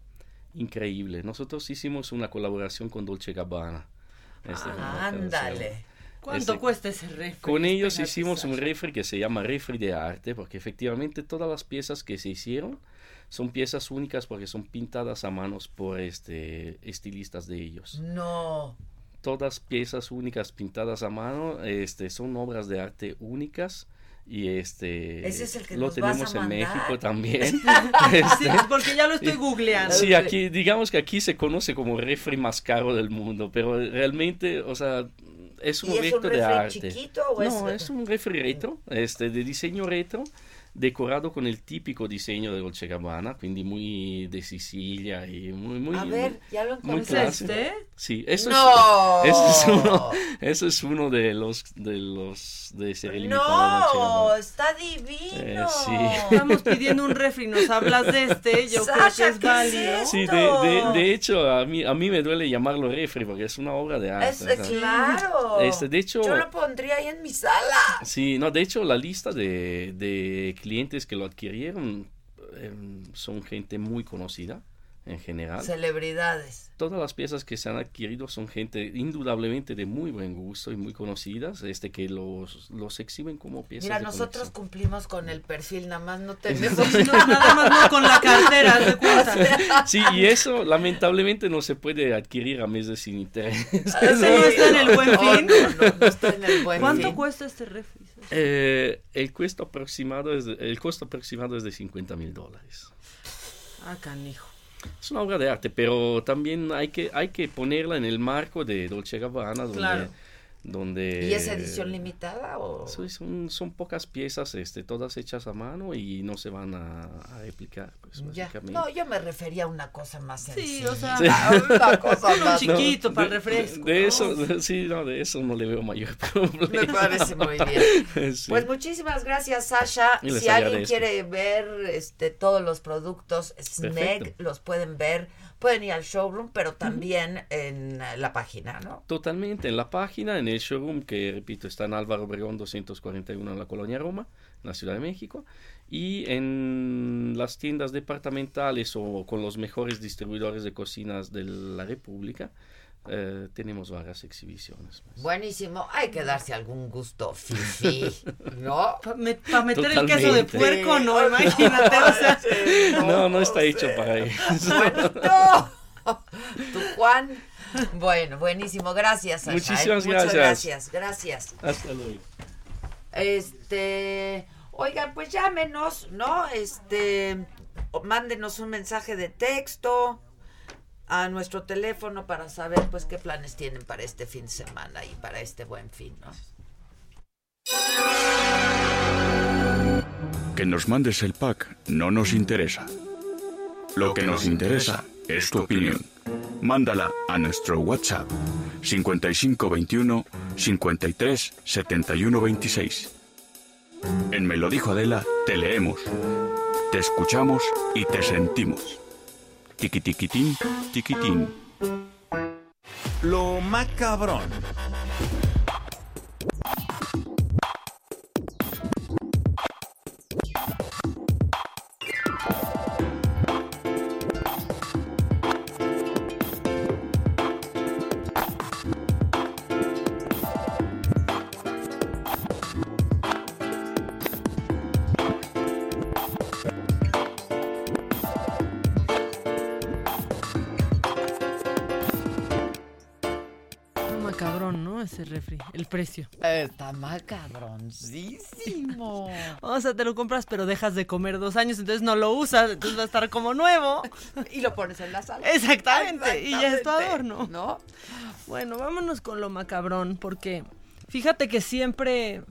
increíble. Nosotros hicimos una colaboración con Dolce Gabbana. Este, ah, ándale. ¿Cuánto este, cuesta ese refri? Con ellos hicimos un refri que se llama refri de arte, porque efectivamente todas las piezas que se hicieron son piezas únicas porque son pintadas a manos por este estilistas de ellos. No. Todas piezas únicas pintadas a mano, este, son obras de arte únicas y este Ese es el que lo nos tenemos vas a en mandar. México también. *laughs* *laughs* Sí, Este, porque ya lo estoy googleando. Sí, aquí, digamos que aquí se conoce como refri más caro del mundo, pero realmente, o sea, es un ¿Y es objeto un de refri arte. chiquito o no, es- es un refri retro, este, de diseño retro, decorado con el típico diseño de Dolce Gabbana, quindi muy de Sicilia y muy, muy, A ver, ¿ya lo encontraste? Sí, eso ¡No! es, *laughs* eso es uno, eso es uno de los, de los de serie limitada Dolce No, está divino. Eh, sí. Estamos pidiendo un refri, nos hablas de este, yo creo que Sasha, es ¿qué válido. es Sí, de, de, de hecho, a mí, a mí me duele llamarlo refri porque es una obra de arte. Es, claro. Este, de hecho, Yo lo pondría ahí en mi sala. Sí, no, de hecho la lista de, de clientes que lo adquirieron em, son gente muy conocida en general. Celebridades. Todas las piezas que se han adquirido son gente indudablemente de muy buen gusto y muy conocidas, este que los, los exhiben como piezas Mira, de nosotros cumplimos con el perfil, nada más no *laughs* tenemos. No, nada más no con la cartera, de cuenta. *laughs* Sí, y eso lamentablemente no se puede adquirir a meses sin interés. *laughs* ¿Ese no está en el buen fin? no, no, no está en el buen ¿Cuánto fin. cuesta este refri? Eh, el, costo aproximado es de, el costo aproximado es de 50 mil dólares. Ah, canijo. Es una obra de arte, pero también hay que, hay que ponerla en el marco de Dolce Gabbana, donde... donde ¿Y es edición limitada o...? Son, son pocas piezas, este, todas hechas a mano y no se van a, a replicar, pues, Ya. No, yo me refería a una cosa más sencilla. Sí, o sea, *laughs* Sí. una cosa *laughs* uno más... chiquito No, para el de- refresco. De, ¿no? eso, de- sí, no, de eso no le veo mayor *laughs* problema. Me parece muy bien. Sí. Pues muchísimas gracias, Sasha. Si alguien quiere ver este todos los productos Sneg, Perfecto. los pueden ver. Pueden ir al showroom, pero también en eh, la página, ¿no? Totalmente, en la página, en el showroom, que repito, está en Álvaro Obregón 241 en la Colonia Roma, en la Ciudad de México, y en las tiendas departamentales o con los mejores distribuidores de cocinas de la República, eh, tenemos varias exhibiciones. pues. Buenísimo. Hay que darse algún gusto fifi, ¿no? *laughs* Para meter el queso de Totalmente. puerco, no, imagínate, o sea. *laughs* No, no está hecho para eso. Bueno, tu Juan. Bueno, buenísimo. Gracias, Sasha. ¿eh? Muchísimas Muchas gracias. gracias. Gracias. Hasta luego. Este, oigan, pues llámenos, ¿no? Este, mándenos un mensaje de texto a nuestro teléfono para saber pues qué planes tienen para este fin de semana y para este buen fin. Que nos mandes el pack no nos interesa. Lo que nos interesa es tu opinión. Mándala a nuestro WhatsApp 5521 53 71 26. En Me lo dijo Adela, te leemos, te escuchamos y te sentimos. Tiqui tiquitín. Lo macabrón, el precio. Está macabroncísimo. *laughs* O sea, te lo compras, pero dejas de comer dos años, entonces no lo usas, entonces va a estar como nuevo. *laughs* y lo pones en la sala. Exactamente, y ya es tu adorno. ¿No? Bueno, vámonos con lo macabrón, porque fíjate que siempre,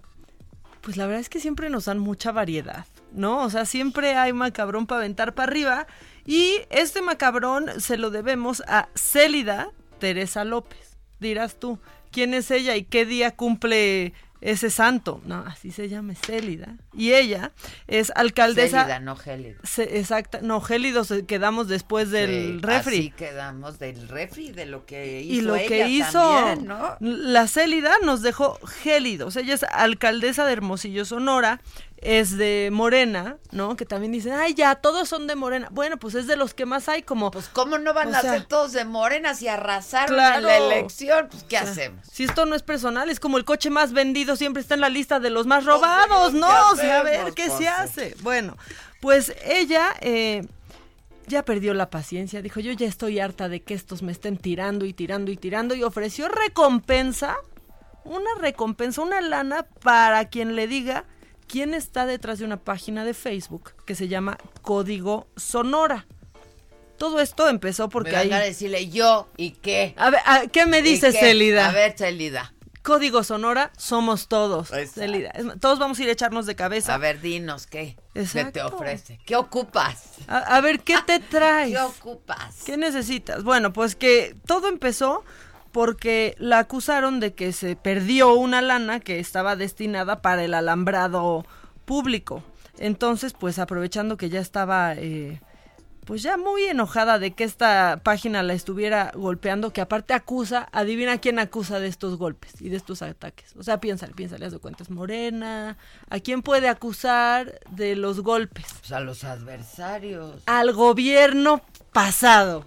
pues la verdad es que siempre nos dan mucha variedad, ¿no? O sea, siempre hay macabrón para aventar para arriba. Y este macabrón se lo debemos a Célida Teresa López. Dirás tú, ¿quién es ella y qué día cumple ese santo? No, así se llama Célida. Y ella es alcaldesa. Célida, no gélida. Se- exacta, no, gélidos eh, quedamos después del Sí, refri. Así quedamos del refri, de lo que hizo y lo que hizo también, ¿no? la Célida nos dejó gélidos. Ella es alcaldesa de Hermosillo, Sonora, es de Morena, ¿no? Que también dicen, ay, ya, todos son de Morena. Bueno, pues es de los que más hay, como... Pues, ¿cómo no van a sea, ser todos de morenas y arrasaron Claro. la elección? Pues, ¿qué O sea, hacemos? Si esto no es personal, es como el coche más vendido siempre está en la lista de los más robados, ¿qué ¿no? O sea, a ver? ¿qué Pues, se hace? Bueno, pues ella eh, ya perdió la paciencia, dijo, yo ya estoy harta de que estos me estén tirando y tirando y tirando y ofreció recompensa, una recompensa, una lana para quien le diga quién está detrás de una página de Facebook que se llama Código Sonora. Todo esto empezó porque me van ahí... a decirle yo y qué. A ver, ¿a- ¿qué me ¿Y dices? Celida? A ver, Celida. Código Sonora, somos todos. Celida. Todos vamos a ir a echarnos de cabeza. A ver, dinos qué. ¿Qué te Exacto. ofrece? ¿Qué ocupas? A, a ver, ¿qué te *laughs* traes? ¿Qué ocupas? ¿Qué necesitas? Bueno, pues que todo empezó porque la acusaron de que se perdió una lana que estaba destinada para el alambrado público. Entonces, pues aprovechando que ya estaba, eh, pues ya muy enojada de que esta página la estuviera golpeando, que aparte acusa, adivina quién acusa de estos golpes y de estos ataques. O sea, piénsale, piénsale, haz de cuentas, Morena. ¿A quién puede acusar de los golpes? Pues a los adversarios. Al gobierno pasado.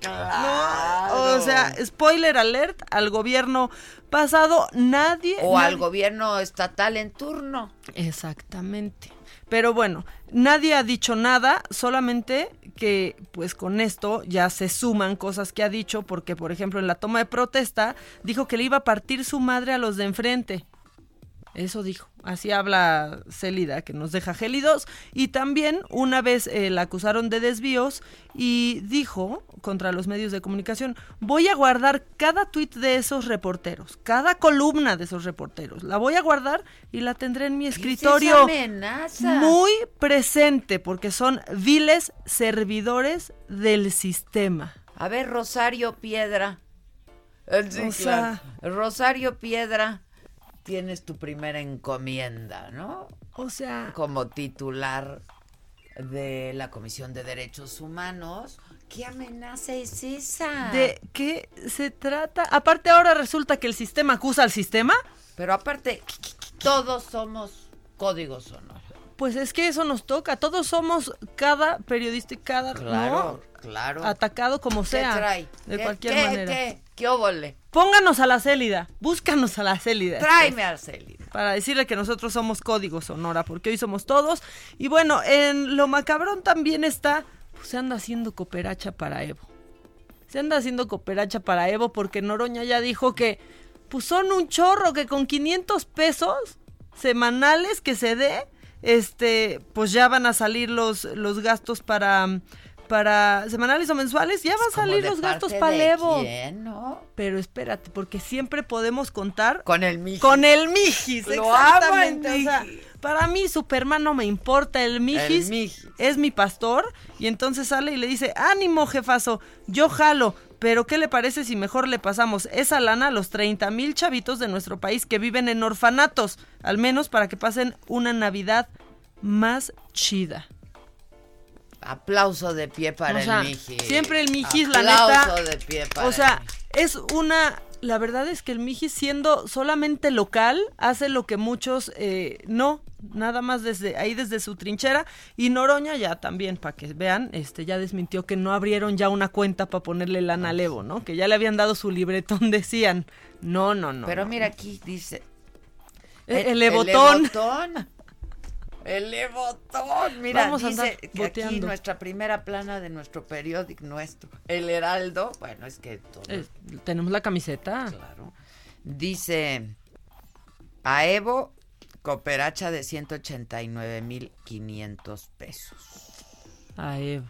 Claro. O sea, spoiler alert, al gobierno pasado nadie... O al gobierno estatal en turno. Exactamente. Pero bueno, nadie ha dicho nada, solamente que pues con esto ya se suman cosas que ha dicho, porque por ejemplo en la toma de protesta dijo que le iba a partir su madre a los de enfrente. Eso dijo. Así habla Celida, que nos deja gélidos. Y también una vez eh, la acusaron de desvíos y dijo contra los medios de comunicación, voy a guardar cada tuit de esos reporteros, cada columna de esos reporteros. La voy a guardar y la tendré en mi escritorio amenaza? muy presente, porque son viles servidores del sistema. A ver, Rosario Piedra. Sí, O claro. sea- Rosario Piedra, tienes tu primera encomienda, ¿no? O sea... Como titular de la Comisión de Derechos Humanos. ¿Qué amenaza es esa? ¿De qué se trata? Aparte ahora resulta que el sistema acusa al sistema. Pero aparte, todos somos código sonoro. Pues es que eso nos toca. Todos somos cada periodista y cada Claro, ¿no? Claro. atacado como ¿Qué sea. trae? De ¿Qué- cualquier qué- manera. ¿Qué? ¿Qué óvole? Pónganos a la célida. Búscanos a la célida. Tráeme a Celida. Para decirle que nosotros somos código sonora, porque hoy somos todos. Y bueno, en lo macabrón también está, pues se anda haciendo cooperacha para Evo. Se anda haciendo cooperacha para Evo porque Noroña ya dijo que pues son un chorro que con 500 pesos semanales que se dé, este, pues ya van a salir los, los gastos para, para semanales o mensuales, ya van a salir ¿Como de los gastos quién, no? Pero espérate, porque siempre podemos contar Con el Mijis. con el Mijis, Lo amo, exactamente. el o sea, Mijis. para mí Superman no me importa, el Mijis, El Mijis. es mi pastor y entonces sale y le dice, "Ánimo, jefazo, yo jalo." Pero ¿qué le parece si mejor le pasamos esa lana a los 30 mil chavitos de nuestro país que viven en orfanatos? Al menos para que pasen una Navidad más chida. Aplauso de pie para O sea, el Mijis. Siempre el Mijis, la Aplauso neta. de pie para O sea, el es una. La verdad es que el Mijis, siendo solamente local, hace lo que muchos eh, no. Nada más desde ahí, desde su trinchera. Y Noroña ya también, para que vean, este ya desmintió que no abrieron ya una cuenta para ponerle lana al Evo, ¿no? Que ya le habían dado su libretón, *laughs* decían. No, no, no. Pero no. mira aquí dice. Eh, el Evotón. El Evotón. El Evotón. Mira, Vamos dice que aquí nuestra primera plana de nuestro periódico, nuestro. El Heraldo. Bueno, es que todo- Eh, tenemos la camiseta. Claro. Dice a Evo, cooperacha de 189.500 pesos. A Evo.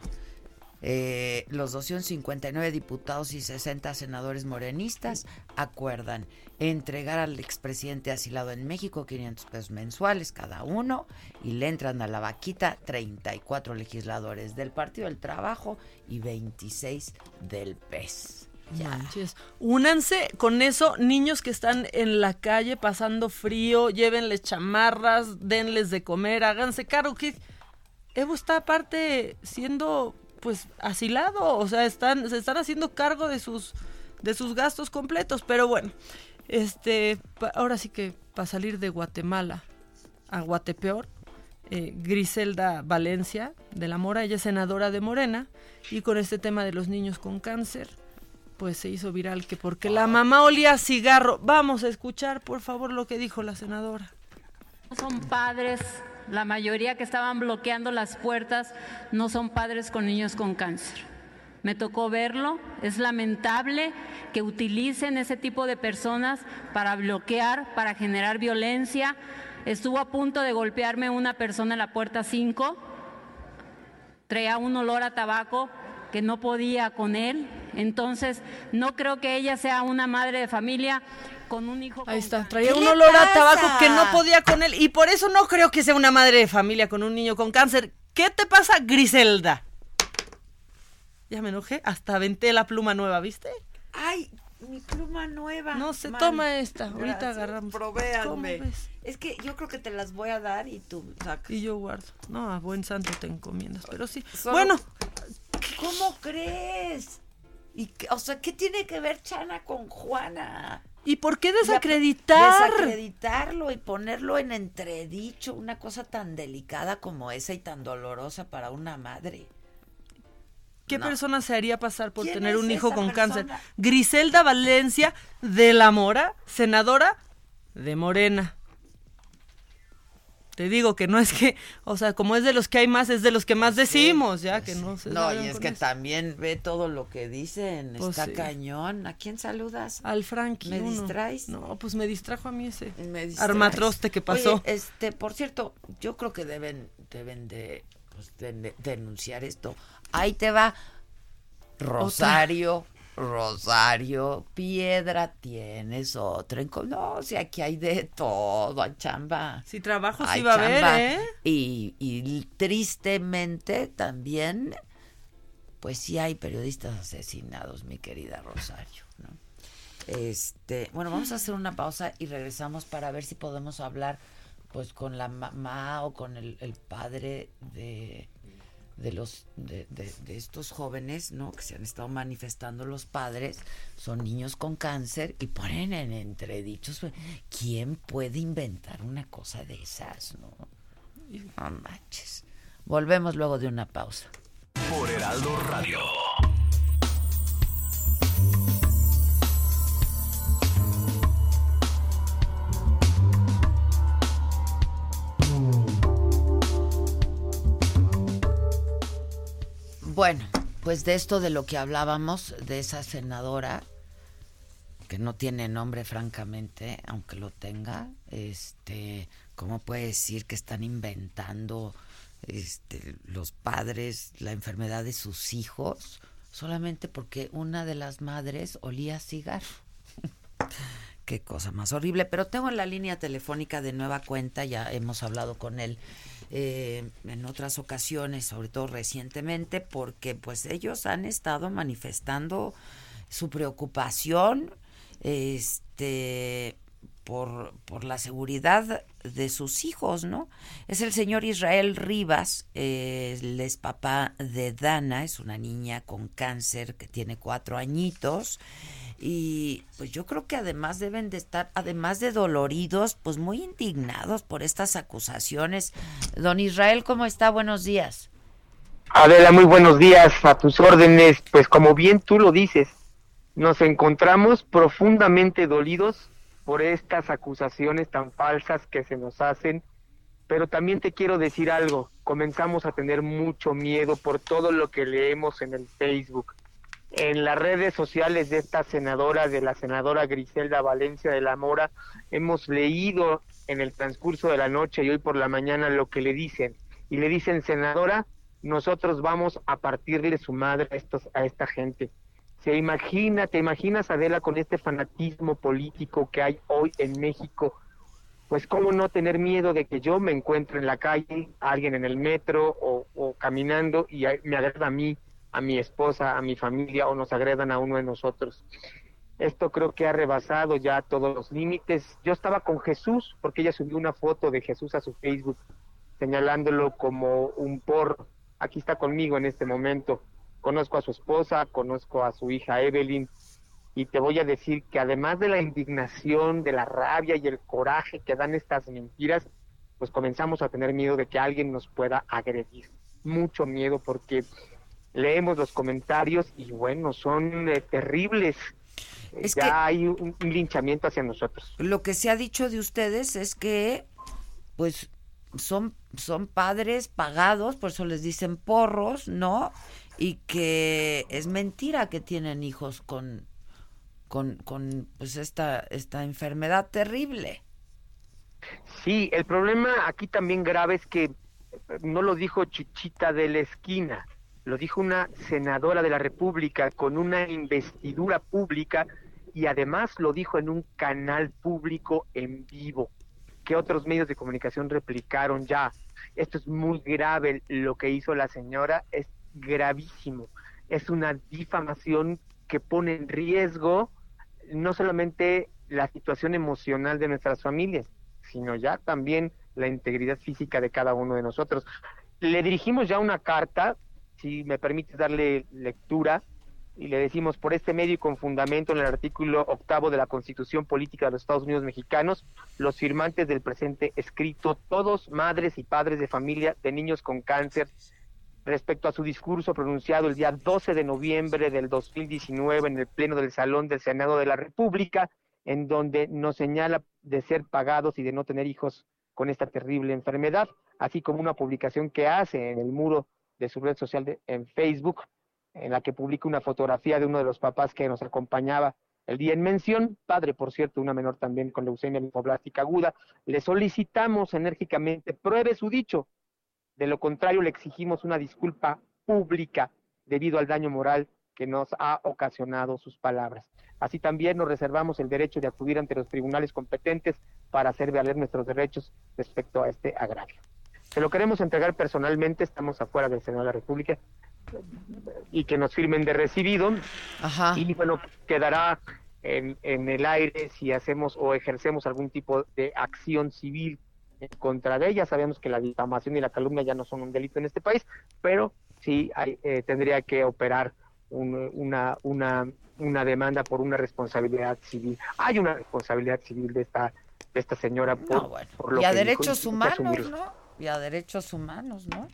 Eh, los 259 diputados y 60 senadores morenistas acuerdan entregar al expresidente asilado en México 500 pesos mensuales cada uno y le entran a la vaquita 34 legisladores del Partido del Trabajo y 26 del PES. Manches. Únanse con eso, niños que están en la calle pasando frío, llévenles chamarras, denles de comer, háganse cargo que Evo está aparte siendo pues asilado, o sea, están se están haciendo cargo de sus de sus gastos completos, pero bueno, este pa- ahora sí que para salir de Guatemala a Guatepeor, eh, Griselda Valencia de la Mora, ella es senadora de Morena y con este tema de los niños con cáncer, pues se hizo viral que porque la mamá olía a cigarro. Vamos a escuchar, por favor, lo que dijo la senadora. son padres, la mayoría que estaban bloqueando las puertas no son padres con niños con cáncer. Me tocó verlo, es lamentable que utilicen ese tipo de personas para bloquear, para generar violencia. Estuvo a punto de golpearme una persona en la puerta 5, traía un olor a tabaco que no podía con él. Entonces, no creo que ella sea una madre de familia con un hijo. Ahí está, traía un olor a tabaco que no podía con él y por eso no creo que sea una madre de familia con un niño con cáncer. ¿Qué te pasa, Griselda? Ya me enojé, hasta aventé la pluma nueva, ¿viste? Ay, mi pluma nueva. No se Man. toma esta, ahorita Gracias, agarramos. provéanme. Es que yo creo que te las voy a dar y tú sacas. Y yo guardo. No, a buen santo te encomiendas, pero sí. Solo- Bueno, ¿Cómo crees? ¿Y qué- o sea, ¿qué tiene que ver Chana con Juana? ¿Y por qué desacreditar? Desacreditarlo y ponerlo en entredicho, una cosa tan delicada como esa y tan dolorosa para una madre. ¿Qué No. persona se haría pasar por ¿Quién tener un hijo con cáncer? Griselda Valencia de la Mora, senadora de Morena. Te digo que no es que, o sea, como es de los que hay más, es de los que más decimos, ya que no se No, y es que eso. también ve todo lo que dicen. Pues Está sí. cañón. ¿A quién saludas? Al Frankie. ¿Me uno. distraes? No, pues me distrajo a mí ese Me armatroste que pasó. Oye, este, por cierto, yo creo que deben, deben de, pues, de- de- denunciar esto. Ahí te va. Rosario, Rosario, Piedra, tienes otra. No, si aquí hay de todo, hay chamba. Si trabajo sí va a haber. ¿eh? Y, y tristemente también, pues sí hay periodistas asesinados, mi querida Rosario, ¿no? Este, bueno, vamos a hacer una pausa y regresamos para ver si podemos hablar pues con la mamá o con el, el padre de, de los de, de- estos jóvenes, ¿no? Que se han estado manifestando los padres, son niños con cáncer y ponen en entredichos, pues, ¿quién puede inventar una cosa de esas, no? No manches. Volvemos luego de una pausa. Por Heraldo Radio. Bueno, pues de esto de lo que hablábamos, de esa senadora, que no tiene nombre francamente, aunque lo tenga, este, ¿cómo puede decir que están inventando este, los padres la enfermedad de sus hijos solamente porque una de las madres olía cigarro? Qué cosa más horrible. Pero tengo en la línea telefónica de nueva cuenta, ya hemos hablado con él eh, en otras ocasiones, sobre todo recientemente, porque pues ellos han estado manifestando su preocupación este por, por la seguridad de sus hijos, ¿no? Es el señor Israel Rivas, eh, es papá de Dana, es una niña con cáncer que tiene cuatro añitos. Y pues yo creo que además deben de estar, además de doloridos, pues muy indignados por estas acusaciones. Don Israel, ¿cómo está? Buenos días. Adela, muy buenos días. A tus órdenes, pues como bien tú lo dices, nos encontramos profundamente dolidos por estas acusaciones tan falsas que se nos hacen, pero también te quiero decir algo, comenzamos a tener mucho miedo por todo lo que leemos en el Facebook. En las redes sociales de esta senadora, de la senadora Griselda Valencia de la Mora, hemos leído en el transcurso de la noche y hoy por la mañana lo que le dicen. Y le dicen, senadora, nosotros vamos a partirle su madre a, estos, a esta gente. Se imagina, te imaginas, Adela, con este fanatismo político que hay hoy en México, pues cómo no tener miedo de que yo me encuentre en la calle, alguien en el metro o, caminando y me agreda a mí, a mi esposa, a mi familia o nos agredan a uno de nosotros. Esto creo que ha rebasado ya todos los límites. Yo estaba con Jesús porque ella subió una foto de Jesús a su Facebook señalándolo como un porro. Aquí está conmigo en este momento. Conozco a su esposa, conozco a su hija Evelyn y te voy a decir que además de la indignación, de la rabia y el coraje que dan estas mentiras, pues comenzamos a tener miedo de que alguien nos pueda agredir. Mucho miedo porque leemos los comentarios y bueno, son eh, terribles. Eh, Es ya que- hay un, un linchamiento hacia nosotros. Lo que se ha dicho de ustedes es que, pues, son, son padres pagados, por eso les dicen porros, ¿no? Y que es mentira que tienen hijos con, con, con pues, esta, esta enfermedad terrible. Sí, el problema aquí también grave es que eh, no lo dijo Chichita de la esquina, lo dijo una senadora de la República con una investidura pública y además lo dijo en un canal público en vivo, que otros medios de comunicación replicaron ya. Esto es muy grave, lo que hizo la señora es gravísimo, es una difamación que pone en riesgo no solamente la situación emocional de nuestras familias, sino ya también la integridad física de cada uno de nosotros. Le dirigimos ya una carta, si me permites darle lectura, y le decimos por este medio y con fundamento en el artículo octavo de la Constitución Política de los Estados Unidos Mexicanos, los firmantes del presente escrito, todos madres y padres de familia de niños con cáncer, respecto a su discurso pronunciado el día 12 de noviembre del 2019 en el Pleno del Salón del Senado de la República, en donde nos señala de ser pagados y de no tener hijos con esta terrible enfermedad, así como una publicación que hace en el muro de su red social en Facebook, en la que publica una fotografía de uno de los papás que nos acompañaba el día en mención, padre, por cierto, una menor también con leucemia linfoblástica aguda. Le solicitamos enérgicamente, pruebe su dicho, de lo contrario, le exigimos una disculpa pública debido al daño moral que nos ha ocasionado sus palabras. Así también nos reservamos el derecho de acudir ante los tribunales competentes para hacer valer nuestros derechos respecto a este agravio. Se lo queremos entregar personalmente, estamos afuera del Senado de la República y que nos firmen de recibido. Y bueno, quedará en, en el aire si hacemos o ejercemos algún tipo de acción civil en contra de ella. Sabemos que la difamación y la calumnia ya no son un delito en este país, pero sí hay, eh, tendría que operar un- una, una, una demanda por una responsabilidad civil. Hay una responsabilidad civil de esta, de esta señora por, por lo Y a que derechos humanos. Y a derechos humanos, ¿no?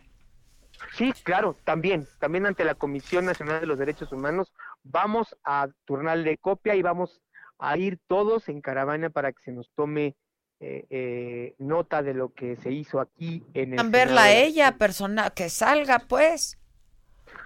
Sí, claro, también, también ante la Comisión Nacional de los Derechos Humanos vamos a turnarle copia y vamos a ir todos en caravana para que se nos tome eh, eh, nota de lo que se hizo aquí en el verla Senado. ella, persona, que salga, pues.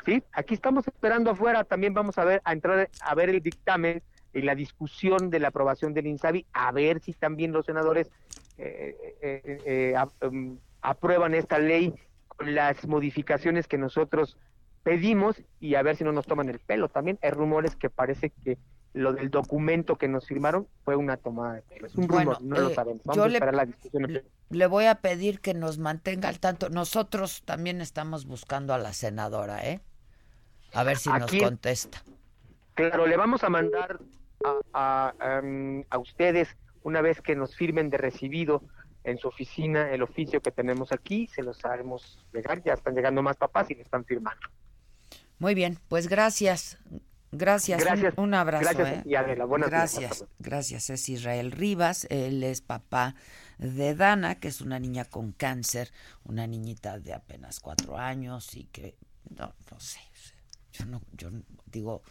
Sí, aquí estamos esperando afuera, también vamos a ver a entrar a ver el dictamen y la discusión de la aprobación del INSABI, a ver si también los senadores eh, eh, eh, ap- em, aprueban esta ley con las modificaciones que nosotros pedimos y a ver si no nos toman el pelo. También hay rumores que parece que lo del documento que nos firmaron fue una tomada de pelo. Es un Bueno, rumor, no lo eh, sabemos. Vamos yo a le- esperar la discusión. Le voy a pedir que nos mantenga al tanto. Nosotros también estamos buscando a la senadora, ¿eh? A ver si Aquí- nos contesta. Claro, le vamos a mandar a, a, a ustedes una vez que nos firmen de recibido en su oficina el oficio que tenemos aquí, se los haremos llegar, ya están llegando más papás y le están firmando. Muy bien, pues gracias. Gracias, un- Gracias. Un, abrazo. Gracias, ¿eh? y Adela, hasta Gracias, gracias. Es Israel Rivas, él es papá de Dana, que es una niña con cáncer, una niñita de apenas cuatro años y que, no, no sé, yo no, yo digo,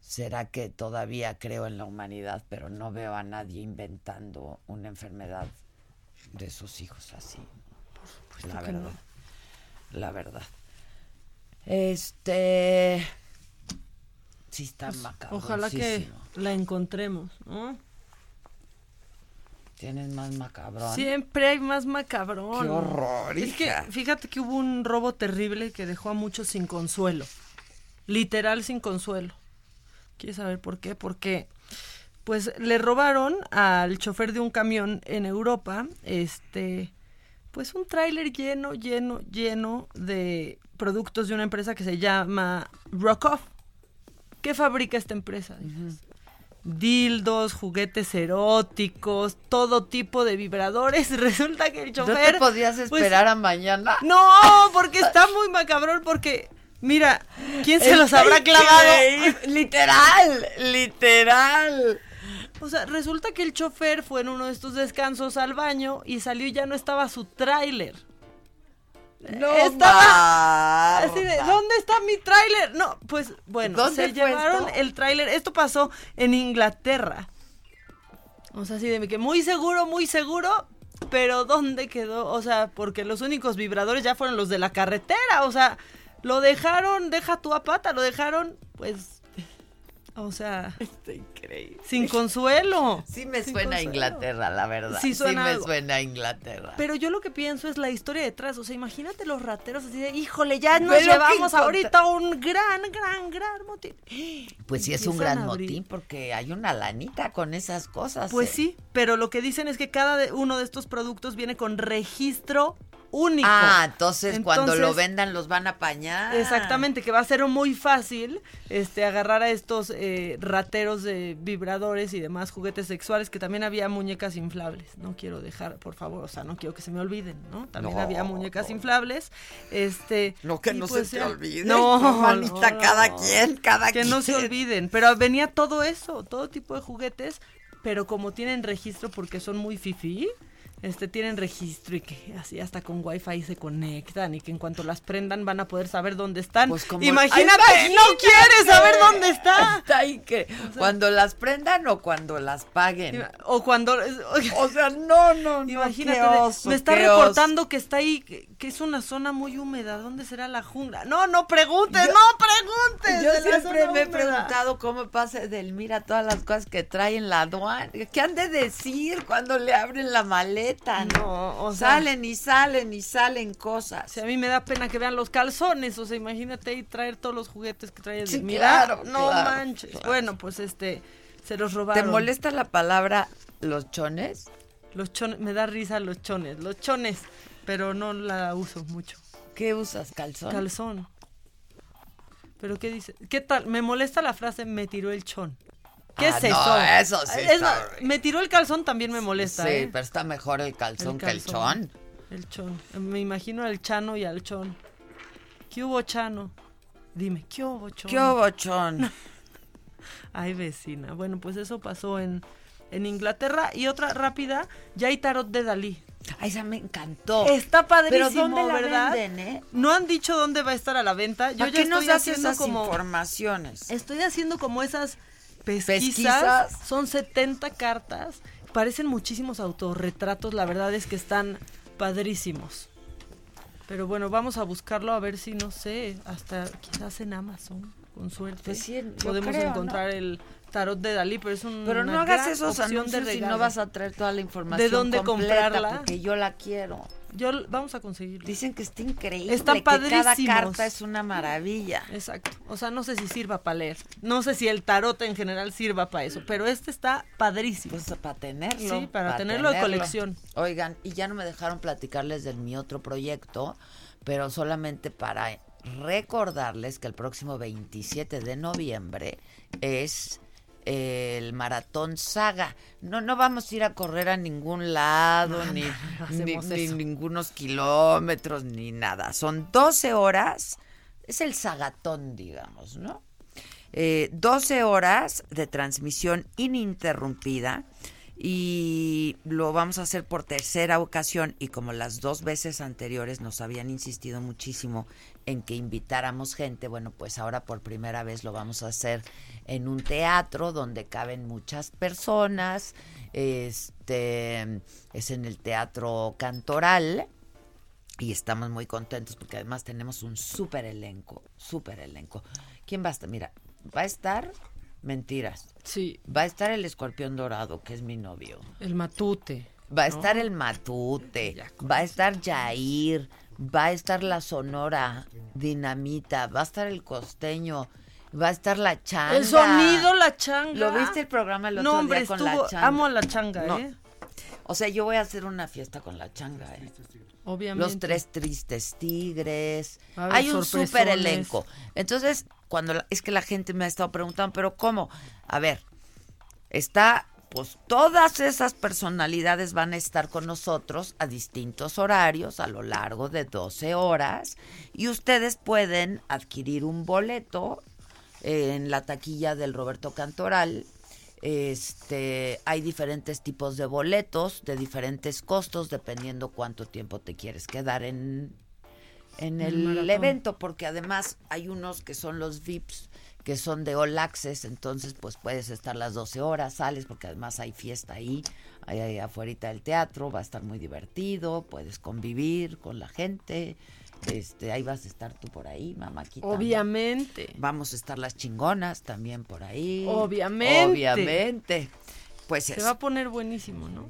será que todavía creo en la humanidad, pero no veo a nadie inventando una enfermedad de sus hijos así. la que no. verdad, la verdad. Este, Sí, está macabro. Ojalá que la encontremos, ¿no? Tienes más macabrón. Siempre hay más macabrón. Qué horror, Es que fíjate que hubo un robo terrible que dejó a muchos sin consuelo. Literal sin consuelo. ¿Quieres saber por qué? Porque pues le robaron al chofer de un camión en Europa, este, pues un tráiler lleno, lleno, lleno de productos de una empresa que se llama Rockoff. ¿Qué fabrica esta empresa? Dices? Dildos, juguetes eróticos, todo tipo de vibradores. *laughs* Resulta que el ¿No chofer. te podías pues, esperar a mañana? no, porque está muy macabrón, porque, mira, ¿quién se los habrá clavado? Literal, literal. O sea, resulta que el chofer fue en uno de estos descansos al baño y salió y ya no estaba su tráiler. No estaba así de, ¿dónde está mi tráiler? No, pues bueno, ¿Dónde se llevaron esto? el tráiler. Esto pasó en Inglaterra. O sea, así de que muy seguro, muy seguro, pero ¿dónde quedó? O sea, porque los únicos vibradores ya fueron los de la carretera, o sea, lo dejaron, deja tu a pata, lo dejaron, pues, o sea, *laughs* increíble. sin consuelo. Sí me Sin suena a. Inglaterra, la verdad. Sí suena me algo. suena a Inglaterra. Pero yo lo que pienso es la historia detrás. O sea, imagínate los rateros así de, híjole, ya nos Pero llevamos ahorita un gran, gran, gran motín. Pues sí es un gran motín porque hay una lanita con esas cosas. Pues ¿eh? sí, pero lo que dicen es que cada uno de estos productos viene con registro único. Ah, entonces, cuando lo vendan los van a apañar. Exactamente, que va a ser muy fácil este agarrar a estos eh, rateros de vibradores y demás juguetes sexuales, que también había muñecas inflables. No quiero dejar, por favor, o sea, no quiero que se me olviden, ¿no? También No, había muñecas inflables. Este, No, que no pues se te ya- olvide. No, manita, no, cada quien, cada Que quien. no se olviden, pero venía todo eso, todo tipo de juguetes, pero como tienen registro porque son muy fifi, este tienen registro y que así hasta con wifi se conectan y que en cuanto las prendan van a poder saber dónde están. Pues como- Imagínate, ¡Ay, no quieres saber dónde está. *laughs* Está ahí que cuando las prendan o cuando las paguen. O cuando *laughs* O sea, no, no, no. Imagínate, qué de- oso, me está oso. reportando que está ahí, que, que es una zona muy húmeda. ¿Dónde será la jungla? No, no preguntes, Yo- no preguntes. Yo siempre me he preguntado cómo pasa del mira todas las cosas que trae en la aduana. ¿Qué han de decir cuando le abren la maleta? No, o sea- salen y salen y salen cosas. Si a mí me da pena que vean los calzones, o sea, imagínate ahí traer todos los juguetes que trae Sí, Mira, claro, no claro, manches. claro. Bueno, pues este, se los ¿Te robaron. molesta la palabra los chones? Los chones, me da risa los chones, los chones, pero no la uso mucho. ¿Qué usas, calzón? Calzón. Pero ¿qué dice? ¿Qué tal? Me molesta la frase me tiró el chon. ¿Qué Ah, es eso? no, eso sí Es está me tiró el calzón también me molesta, sí, ¿eh? pero está mejor el calzón, que el calzón. chón. El chon. Me imagino al chano y al chon. ¿Qué hubo, chano? Dime, ¿qué hubo, chon? ¿Qué hubo, chón? *laughs* Ay, vecina. Bueno, pues eso pasó en, en Inglaterra. Y otra rápida, ya hay tarot de Dalí. Ay, esa me encantó. Está padrísimo, Pero ¿dónde la ¿verdad? venden, eh? No han dicho dónde va a estar a la venta. Yo ¿Para ya qué estoy nos haciendo esas como informaciones? Estoy haciendo como esas pesquisas. Pesquisas. Son 70 cartas. Parecen muchísimos autorretratos. La verdad es que están padrísimos. Pero bueno, vamos a buscarlo a ver si, no sé, hasta quizás en Amazon, con suerte. Pues sí, podemos creo, encontrar el tarot de Dalí, pero es un Pero no hagas esos anuncios si no vas a traer toda la información ¿De dónde completa, comprarla? Porque yo la quiero. Yo vamos a conseguirlo. Dicen que está increíble. Están que cada carta es una maravilla. Exacto. O sea, no sé si sirva para leer. No sé si el tarot en general sirva para eso, pero este está padrísimo. Pues para tenerlo. Sí, para tenerlo de colección. Oigan, y ya no me dejaron platicarles de mi otro proyecto, pero solamente para recordarles que el próximo 27 de noviembre es el maratón saga. No, no vamos a ir a correr a ningún lado, No, ni, no, ni- ni ningunos kilómetros, ni nada. Son 12 horas, es el sagatón, digamos, ¿no? Eh, 12 horas de transmisión ininterrumpida y lo vamos a hacer por tercera ocasión y como las dos veces anteriores nos habían insistido muchísimo en que invitáramos gente, bueno, pues ahora por primera vez lo vamos a hacer en un teatro donde caben muchas personas, este es en el Teatro Cantoral y estamos muy contentos porque además tenemos un súper elenco, súper elenco. ¿Quién va a estar? Mira, va a estar mentiras. Sí. Va a estar el escorpión dorado, que es mi novio. El matute. Va a ¿no? estar el matute, va a estar Jair, va a estar la sonora dinamita, va a estar el costeño, va a estar la changa. El sonido, la changa. ¿Lo viste el programa el otro No, hombre, día con estuvo- la changa? amo a la changa, No. ¿eh? O sea, yo voy a hacer una fiesta con la changa, ¿eh? Obviamente. Los tres tristes tigres. Hay un súper elenco. Entonces, cuando es que la gente me ha estado preguntando, pero ¿cómo? A ver, está, pues todas esas personalidades van a estar con nosotros a distintos horarios a lo largo de 12 horas y ustedes pueden adquirir un boleto en la taquilla del Roberto Cantoral. Este, hay diferentes tipos de boletos de diferentes costos dependiendo cuánto tiempo te quieres quedar en en El evento porque además hay unos que son los VIPs que son de All Access, entonces pues puedes estar las 12 horas, sales porque además hay fiesta ahí, ahí, ahí afuera del teatro, va a estar muy divertido, puedes convivir con la gente, este, ahí vas a estar tú por ahí, mamáquita. Obviamente. Vamos a estar las chingonas también por ahí. Obviamente. Obviamente. Pues Se va a poner buenísimo, ¿no?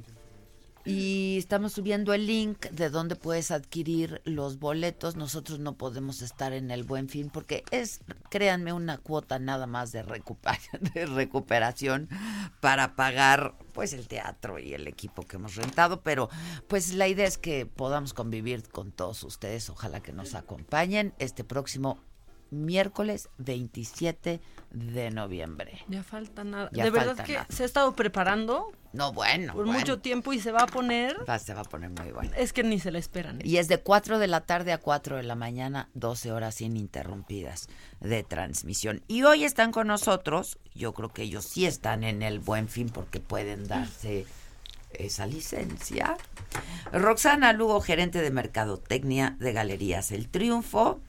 Y estamos subiendo el link de donde puedes adquirir los boletos. Nosotros no podemos estar en el Buen Fin porque es, créanme, una cuota nada más *laughs* de, recuperación para pagar pues el teatro y el equipo que hemos rentado. Pero pues la idea es que podamos convivir con todos ustedes. Ojalá que nos acompañen este próximo miércoles 27 de noviembre. Ya falta nada. Ya de verdad que nada. se ha estado preparando No, bueno. por bueno. mucho tiempo y se va a poner. Va- se va a poner muy bueno. Es que ni se la esperan. ¿eh? Y es de 4 de la tarde a 4 de la mañana, 12 horas ininterrumpidas de transmisión. Y hoy están con nosotros, yo creo que ellos sí están en el buen fin porque pueden darse esa licencia. Roxana Lugo, gerente de Mercadotecnia de Galerías El Triunfo.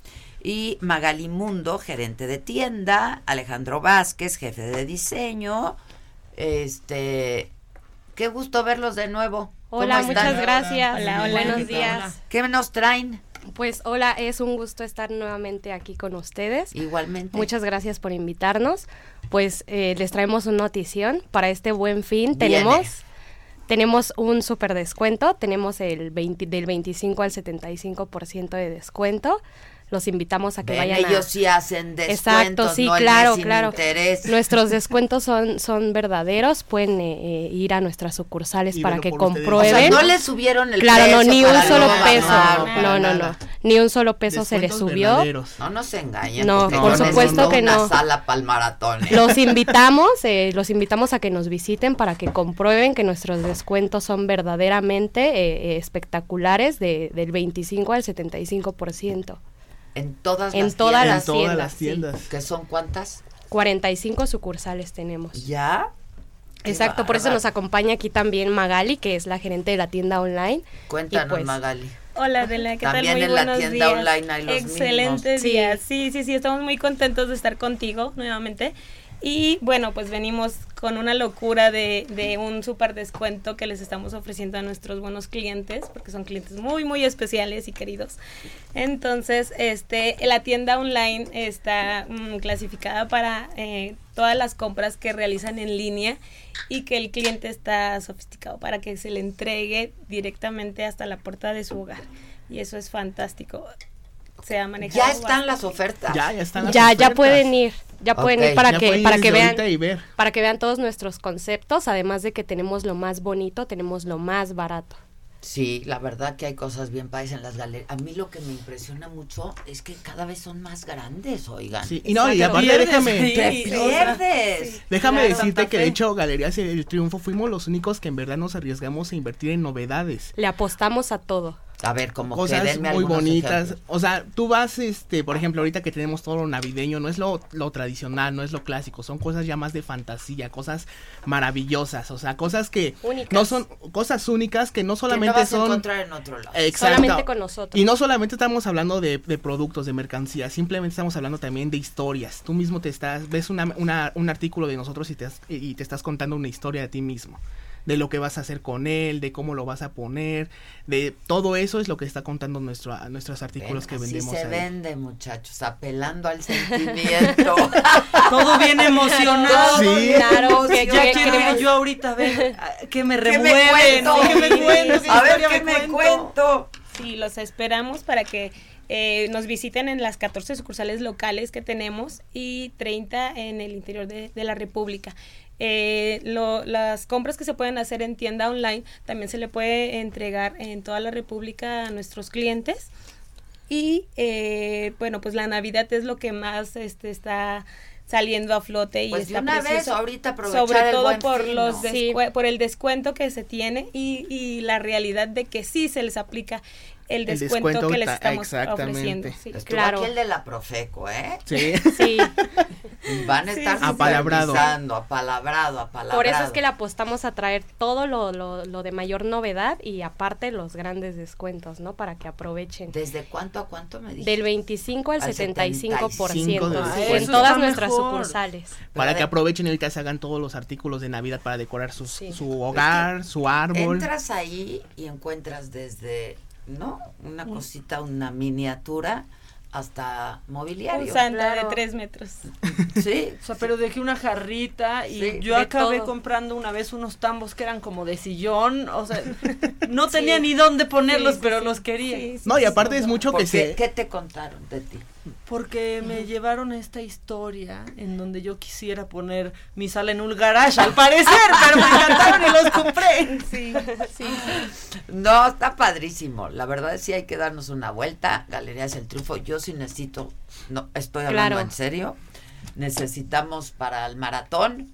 Y Magali Mundo, gerente de tienda. Alejandro Vázquez, jefe de diseño. Este. Qué gusto verlos de nuevo. ¿Cómo Hola, muchas gracias. Hola, hola. Buenos días. ¿Qué nos traen? Pues hola, es un gusto estar nuevamente aquí con ustedes. Igualmente. Muchas gracias por invitarnos. Pues eh, les traemos una notición para este buen fin. Viene. Tenemos tenemos un super descuento, tenemos el 20 del 25 al 75% de descuento. Los invitamos a que Ven, vayan a- ellos sí hacen descuentos, Exacto, sí, no claro, sin claro. interés. Nuestros *laughs* descuentos son, son verdaderos. Pueden eh, eh, ir a nuestras sucursales Y para que comprueben. O sea, no le subieron el Claro, no, precio ni un solo no peso. No, no, no. Ni un solo peso se le subió. No nos engañen. No, por supuesto que una no. sala para el maratón. ¿eh? Los invitamos, eh, los invitamos a que nos visiten para que comprueben que nuestros descuentos son verdaderamente eh, eh, espectaculares, de, del 25 al 75%. En todas En las todas tiendas. las En todas tiendas, las sí. tiendas. ¿Que son cuántas? 45 sucursales tenemos. ¿Ya? Qué Exacto, por eso nos acompaña aquí también Magali, que es la gerente de la tienda online. Cuéntanos, pues- Magali. Hola Adela, ¿qué También tal? Muy en la buenos tienda días. online hay los Excelentes mismos. días. Sí, sí, sí, estamos muy contentos de estar contigo nuevamente. Y bueno, pues venimos con una locura de, un súper descuento que les estamos ofreciendo a nuestros buenos clientes, porque son clientes muy, muy especiales y queridos. Entonces, este, la tienda online está mm, clasificada para eh, todas las compras que realizan en línea y que el cliente está sofisticado para que se le entregue directamente hasta la puerta de su hogar. Y eso es fantástico. Se ha manejado. Ya están bastante. las ofertas. Ya, ya están las Ya, ya ofertas. pueden ir, ya pueden Ok. ir para Ya que pueden ir para que vean ver. para que vean todos nuestros conceptos, además de que tenemos lo más bonito, tenemos lo más barato. Sí, la verdad que hay cosas bien padres en las galerías. A mí lo que me impresiona mucho es que cada vez son más grandes, oigan. Sí, y no, y aparte Pierdes, déjame- sí, Te o sea, pierdes. Déjame Claro. decirte que de hecho Galerías El Triunfo fuimos los únicos que en verdad nos arriesgamos a invertir en novedades. Le apostamos a todo. A ver, como cosas que denme muy bonitas. ejemplos. O sea, tú vas, este, por ejemplo, ahorita que tenemos todo lo navideño, no es lo, lo tradicional, no es lo clásico, son cosas ya más de fantasía, cosas maravillosas, o sea, cosas que Únicas. no son cosas únicas que no Que solamente no vas a son encontrar en otro lado. Exacto. Solamente con nosotros. Y no solamente estamos hablando de, de productos, de mercancías, simplemente estamos hablando también de historias. Tú mismo te estás, ves una, una- un artículo de nosotros y te, has- y te estás contando una historia de ti mismo. De lo que vas a hacer con él, de cómo lo vas a poner, de todo eso es lo que está contando nuestro, nuestros artículos que Así vendemos. se ahí. vende, muchachos, apelando al *laughs* sentimiento. Todo bien emocionado. Sí. Claro, que- ya que- quiero yo ahorita ver ah, que me ¿Qué me remueven, cuento? que me cuento, A ver, ¿qué me cuento? Sí, los esperamos para que eh, nos visiten en las 14 sucursales locales que tenemos y 30 en el interior de, de la República. Eh, lo- las compras que se pueden hacer en tienda online también se le puede entregar en toda la República a nuestros clientes. Y eh, bueno, pues la Navidad es lo que más este, está saliendo a flote y Pues de está una vez, ahorita aprovechar sobre el todo Buen por Fin, los ¿no? por el descuento que se tiene y, y la realidad de que sí se les aplica el El descuento, descuento que les ta- estamos exactamente. ofreciendo. Sí. Estuvo Claro. aquí el de la Profeco, ¿eh? Sí. *laughs* Sí, Van a estar sí, sí. Apalabrado. apalabrado, apalabrado. por eso es que le apostamos a traer todo lo, lo, lo de mayor novedad y aparte los grandes descuentos, ¿no? Para que aprovechen. ¿Desde cuánto a cuánto me dijiste? Del 25 al, Al 75%, 75 de sí, descuento. en todas nuestras mejor. sucursales. Para que aprovechen y ahorita se hagan todos los artículos de Navidad para decorar sus- Sí. su hogar, su árbol. Entras ahí y encuentras desde, ¿no? Una cosita, una miniatura, hasta mobiliario. Un santa Claro. de tres metros. *laughs* Sí, O sea, pero de que una jarrita y Sí, yo acabé todo. comprando una vez unos tambos que eran como de sillón, o sea, *laughs* no tenía ni dónde ponerlos, Sí, sí, pero sí. los quería. Sí, sí, No, y aparte sí, es mucho ¿Por que se... ¿Qué te contaron de ti? Porque me llevaron a esta historia en donde yo quisiera poner mi sala en un garage, al parecer, pero me encantaron y los compré. Sí, sí. No, está padrísimo. La verdad es sí hay que darnos una vuelta. Galerías El Triunfo. Yo sí necesito, no, estoy hablando Claro. en serio. Necesitamos para el maratón.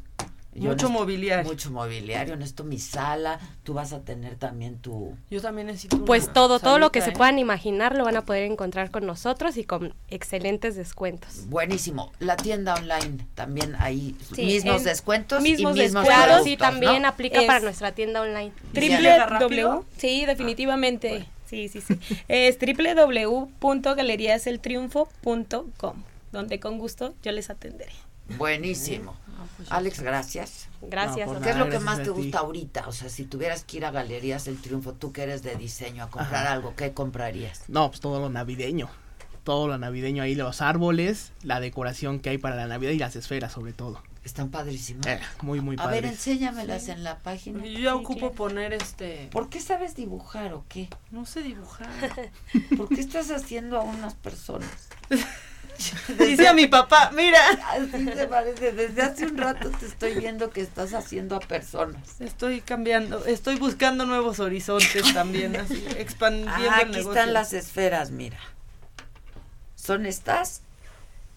Yo Mucho necesito mobiliario. Mucho mobiliario. Necesito mi sala. Tú vas a tener también tu. Yo también necesito una Pues todo, todo lo que se ¿eh? puedan imaginar lo van a poder encontrar con nosotros y con excelentes descuentos. Buenísimo. La tienda online también ahí. Sí, mismos en- descuentos mismos y mismos descuentos. Sí, también ¿no? aplica Es- para nuestra tienda online. Bien. ¿Llega rápido? W, sí, definitivamente. Sí, sí, sí. Es www.galeriaseltriunfo.com, donde con gusto yo les atenderé. Buenísimo. Alex, gracias. Gracias. No, ¿Qué es lo que más te gusta ahorita? O sea, si tuvieras que ir a Galerías El Triunfo, tú que eres de diseño, a comprar algo, ¿qué comprarías? No, pues todo lo navideño. Todo lo navideño ahí, los árboles, la decoración que hay para la Navidad y las esferas sobre todo. Están padrísimas. Eh, muy, muy a ver, padres. enséñamelas en la página. Yo ya ocupo poner este... ¿Por qué sabes dibujar o qué? No sé dibujar. *laughs* ¿Por qué estás haciendo a unas personas? *laughs* Dice a mi papá, mira. Así te parece. Desde hace un rato te estoy viendo que estás haciendo a personas. Estoy cambiando, estoy buscando nuevos horizontes también, así, expandiendo Ah, el aquí negocio. están las esferas, mira. ¿Son estas?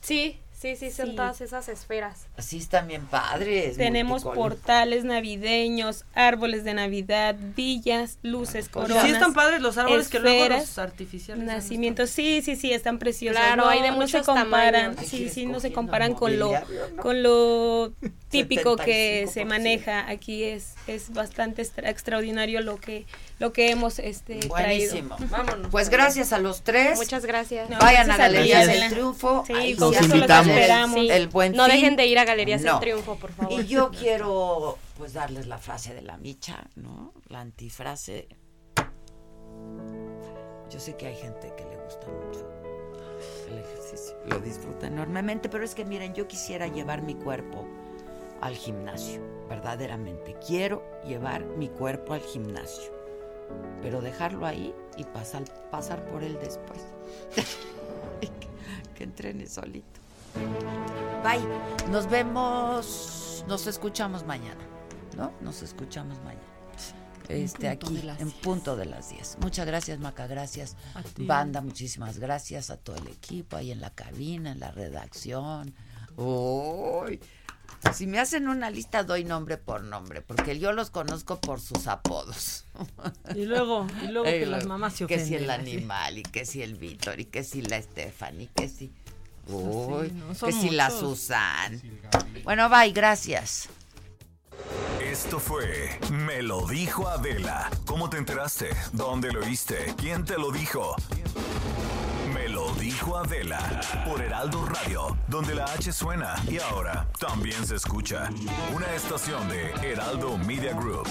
Sí, sí, sí, son Sí. todas esas esferas. Así están bien padres. Tenemos portales navideños, árboles de Navidad, villas, luces, coronas. Sí están padres los árboles que luego los artificiales. Nacimientos, sí, sí, sí, están preciosos. Claro, no, hay de no muchos se comparan, tamaños. Sí, sí, no se comparan con lo, ¿no? con lo *laughs* típico que 75%. se maneja. Aquí es, es bastante extra- extraordinario lo que, lo que hemos este, Buenísimo. traído. Vámonos. Pues gracias a los tres. Muchas gracias. No, Vayan a gracias a Adela. del Triunfo. Sí, Ahí Los invitamos. el- esperamos. Sí. El buen no fin. dejen de ir a Galerías No. del Triunfo, por favor. Y yo quiero pues darles la frase de la micha, ¿no? La antifrase. Yo sé que hay gente que le gusta mucho el ejercicio, lo disfruta enormemente, pero es que miren, yo quisiera llevar mi cuerpo al gimnasio, verdaderamente. Quiero llevar mi cuerpo al gimnasio, pero dejarlo ahí y pasar, pasar por él después. *laughs* Que entrene solito. Bye. Nos vemos, nos escuchamos mañana, ¿no? Nos escuchamos mañana. Este, aquí, en 10. punto de las 10. Muchas gracias, Maca, gracias. Banda, muchísimas gracias a todo el equipo ahí en la cabina, en la redacción. Uy, si me hacen una lista, doy nombre por nombre, porque yo los conozco por sus apodos. Y luego, y luego *laughs* que las mamás se Que ofenden. si el animal, y que si el Víctor, y que si la Stephanie, que si... Uy, no, son que si la muchos. Susan. Bueno, bye, gracias. Esto fue Me lo dijo Adela. ¿Cómo te enteraste? ¿Dónde lo oíste? ¿Quién te lo dijo? Me lo dijo dijo Adela por Heraldo Radio, donde la H suena y ahora también se escucha. Una estación de Heraldo Media Group.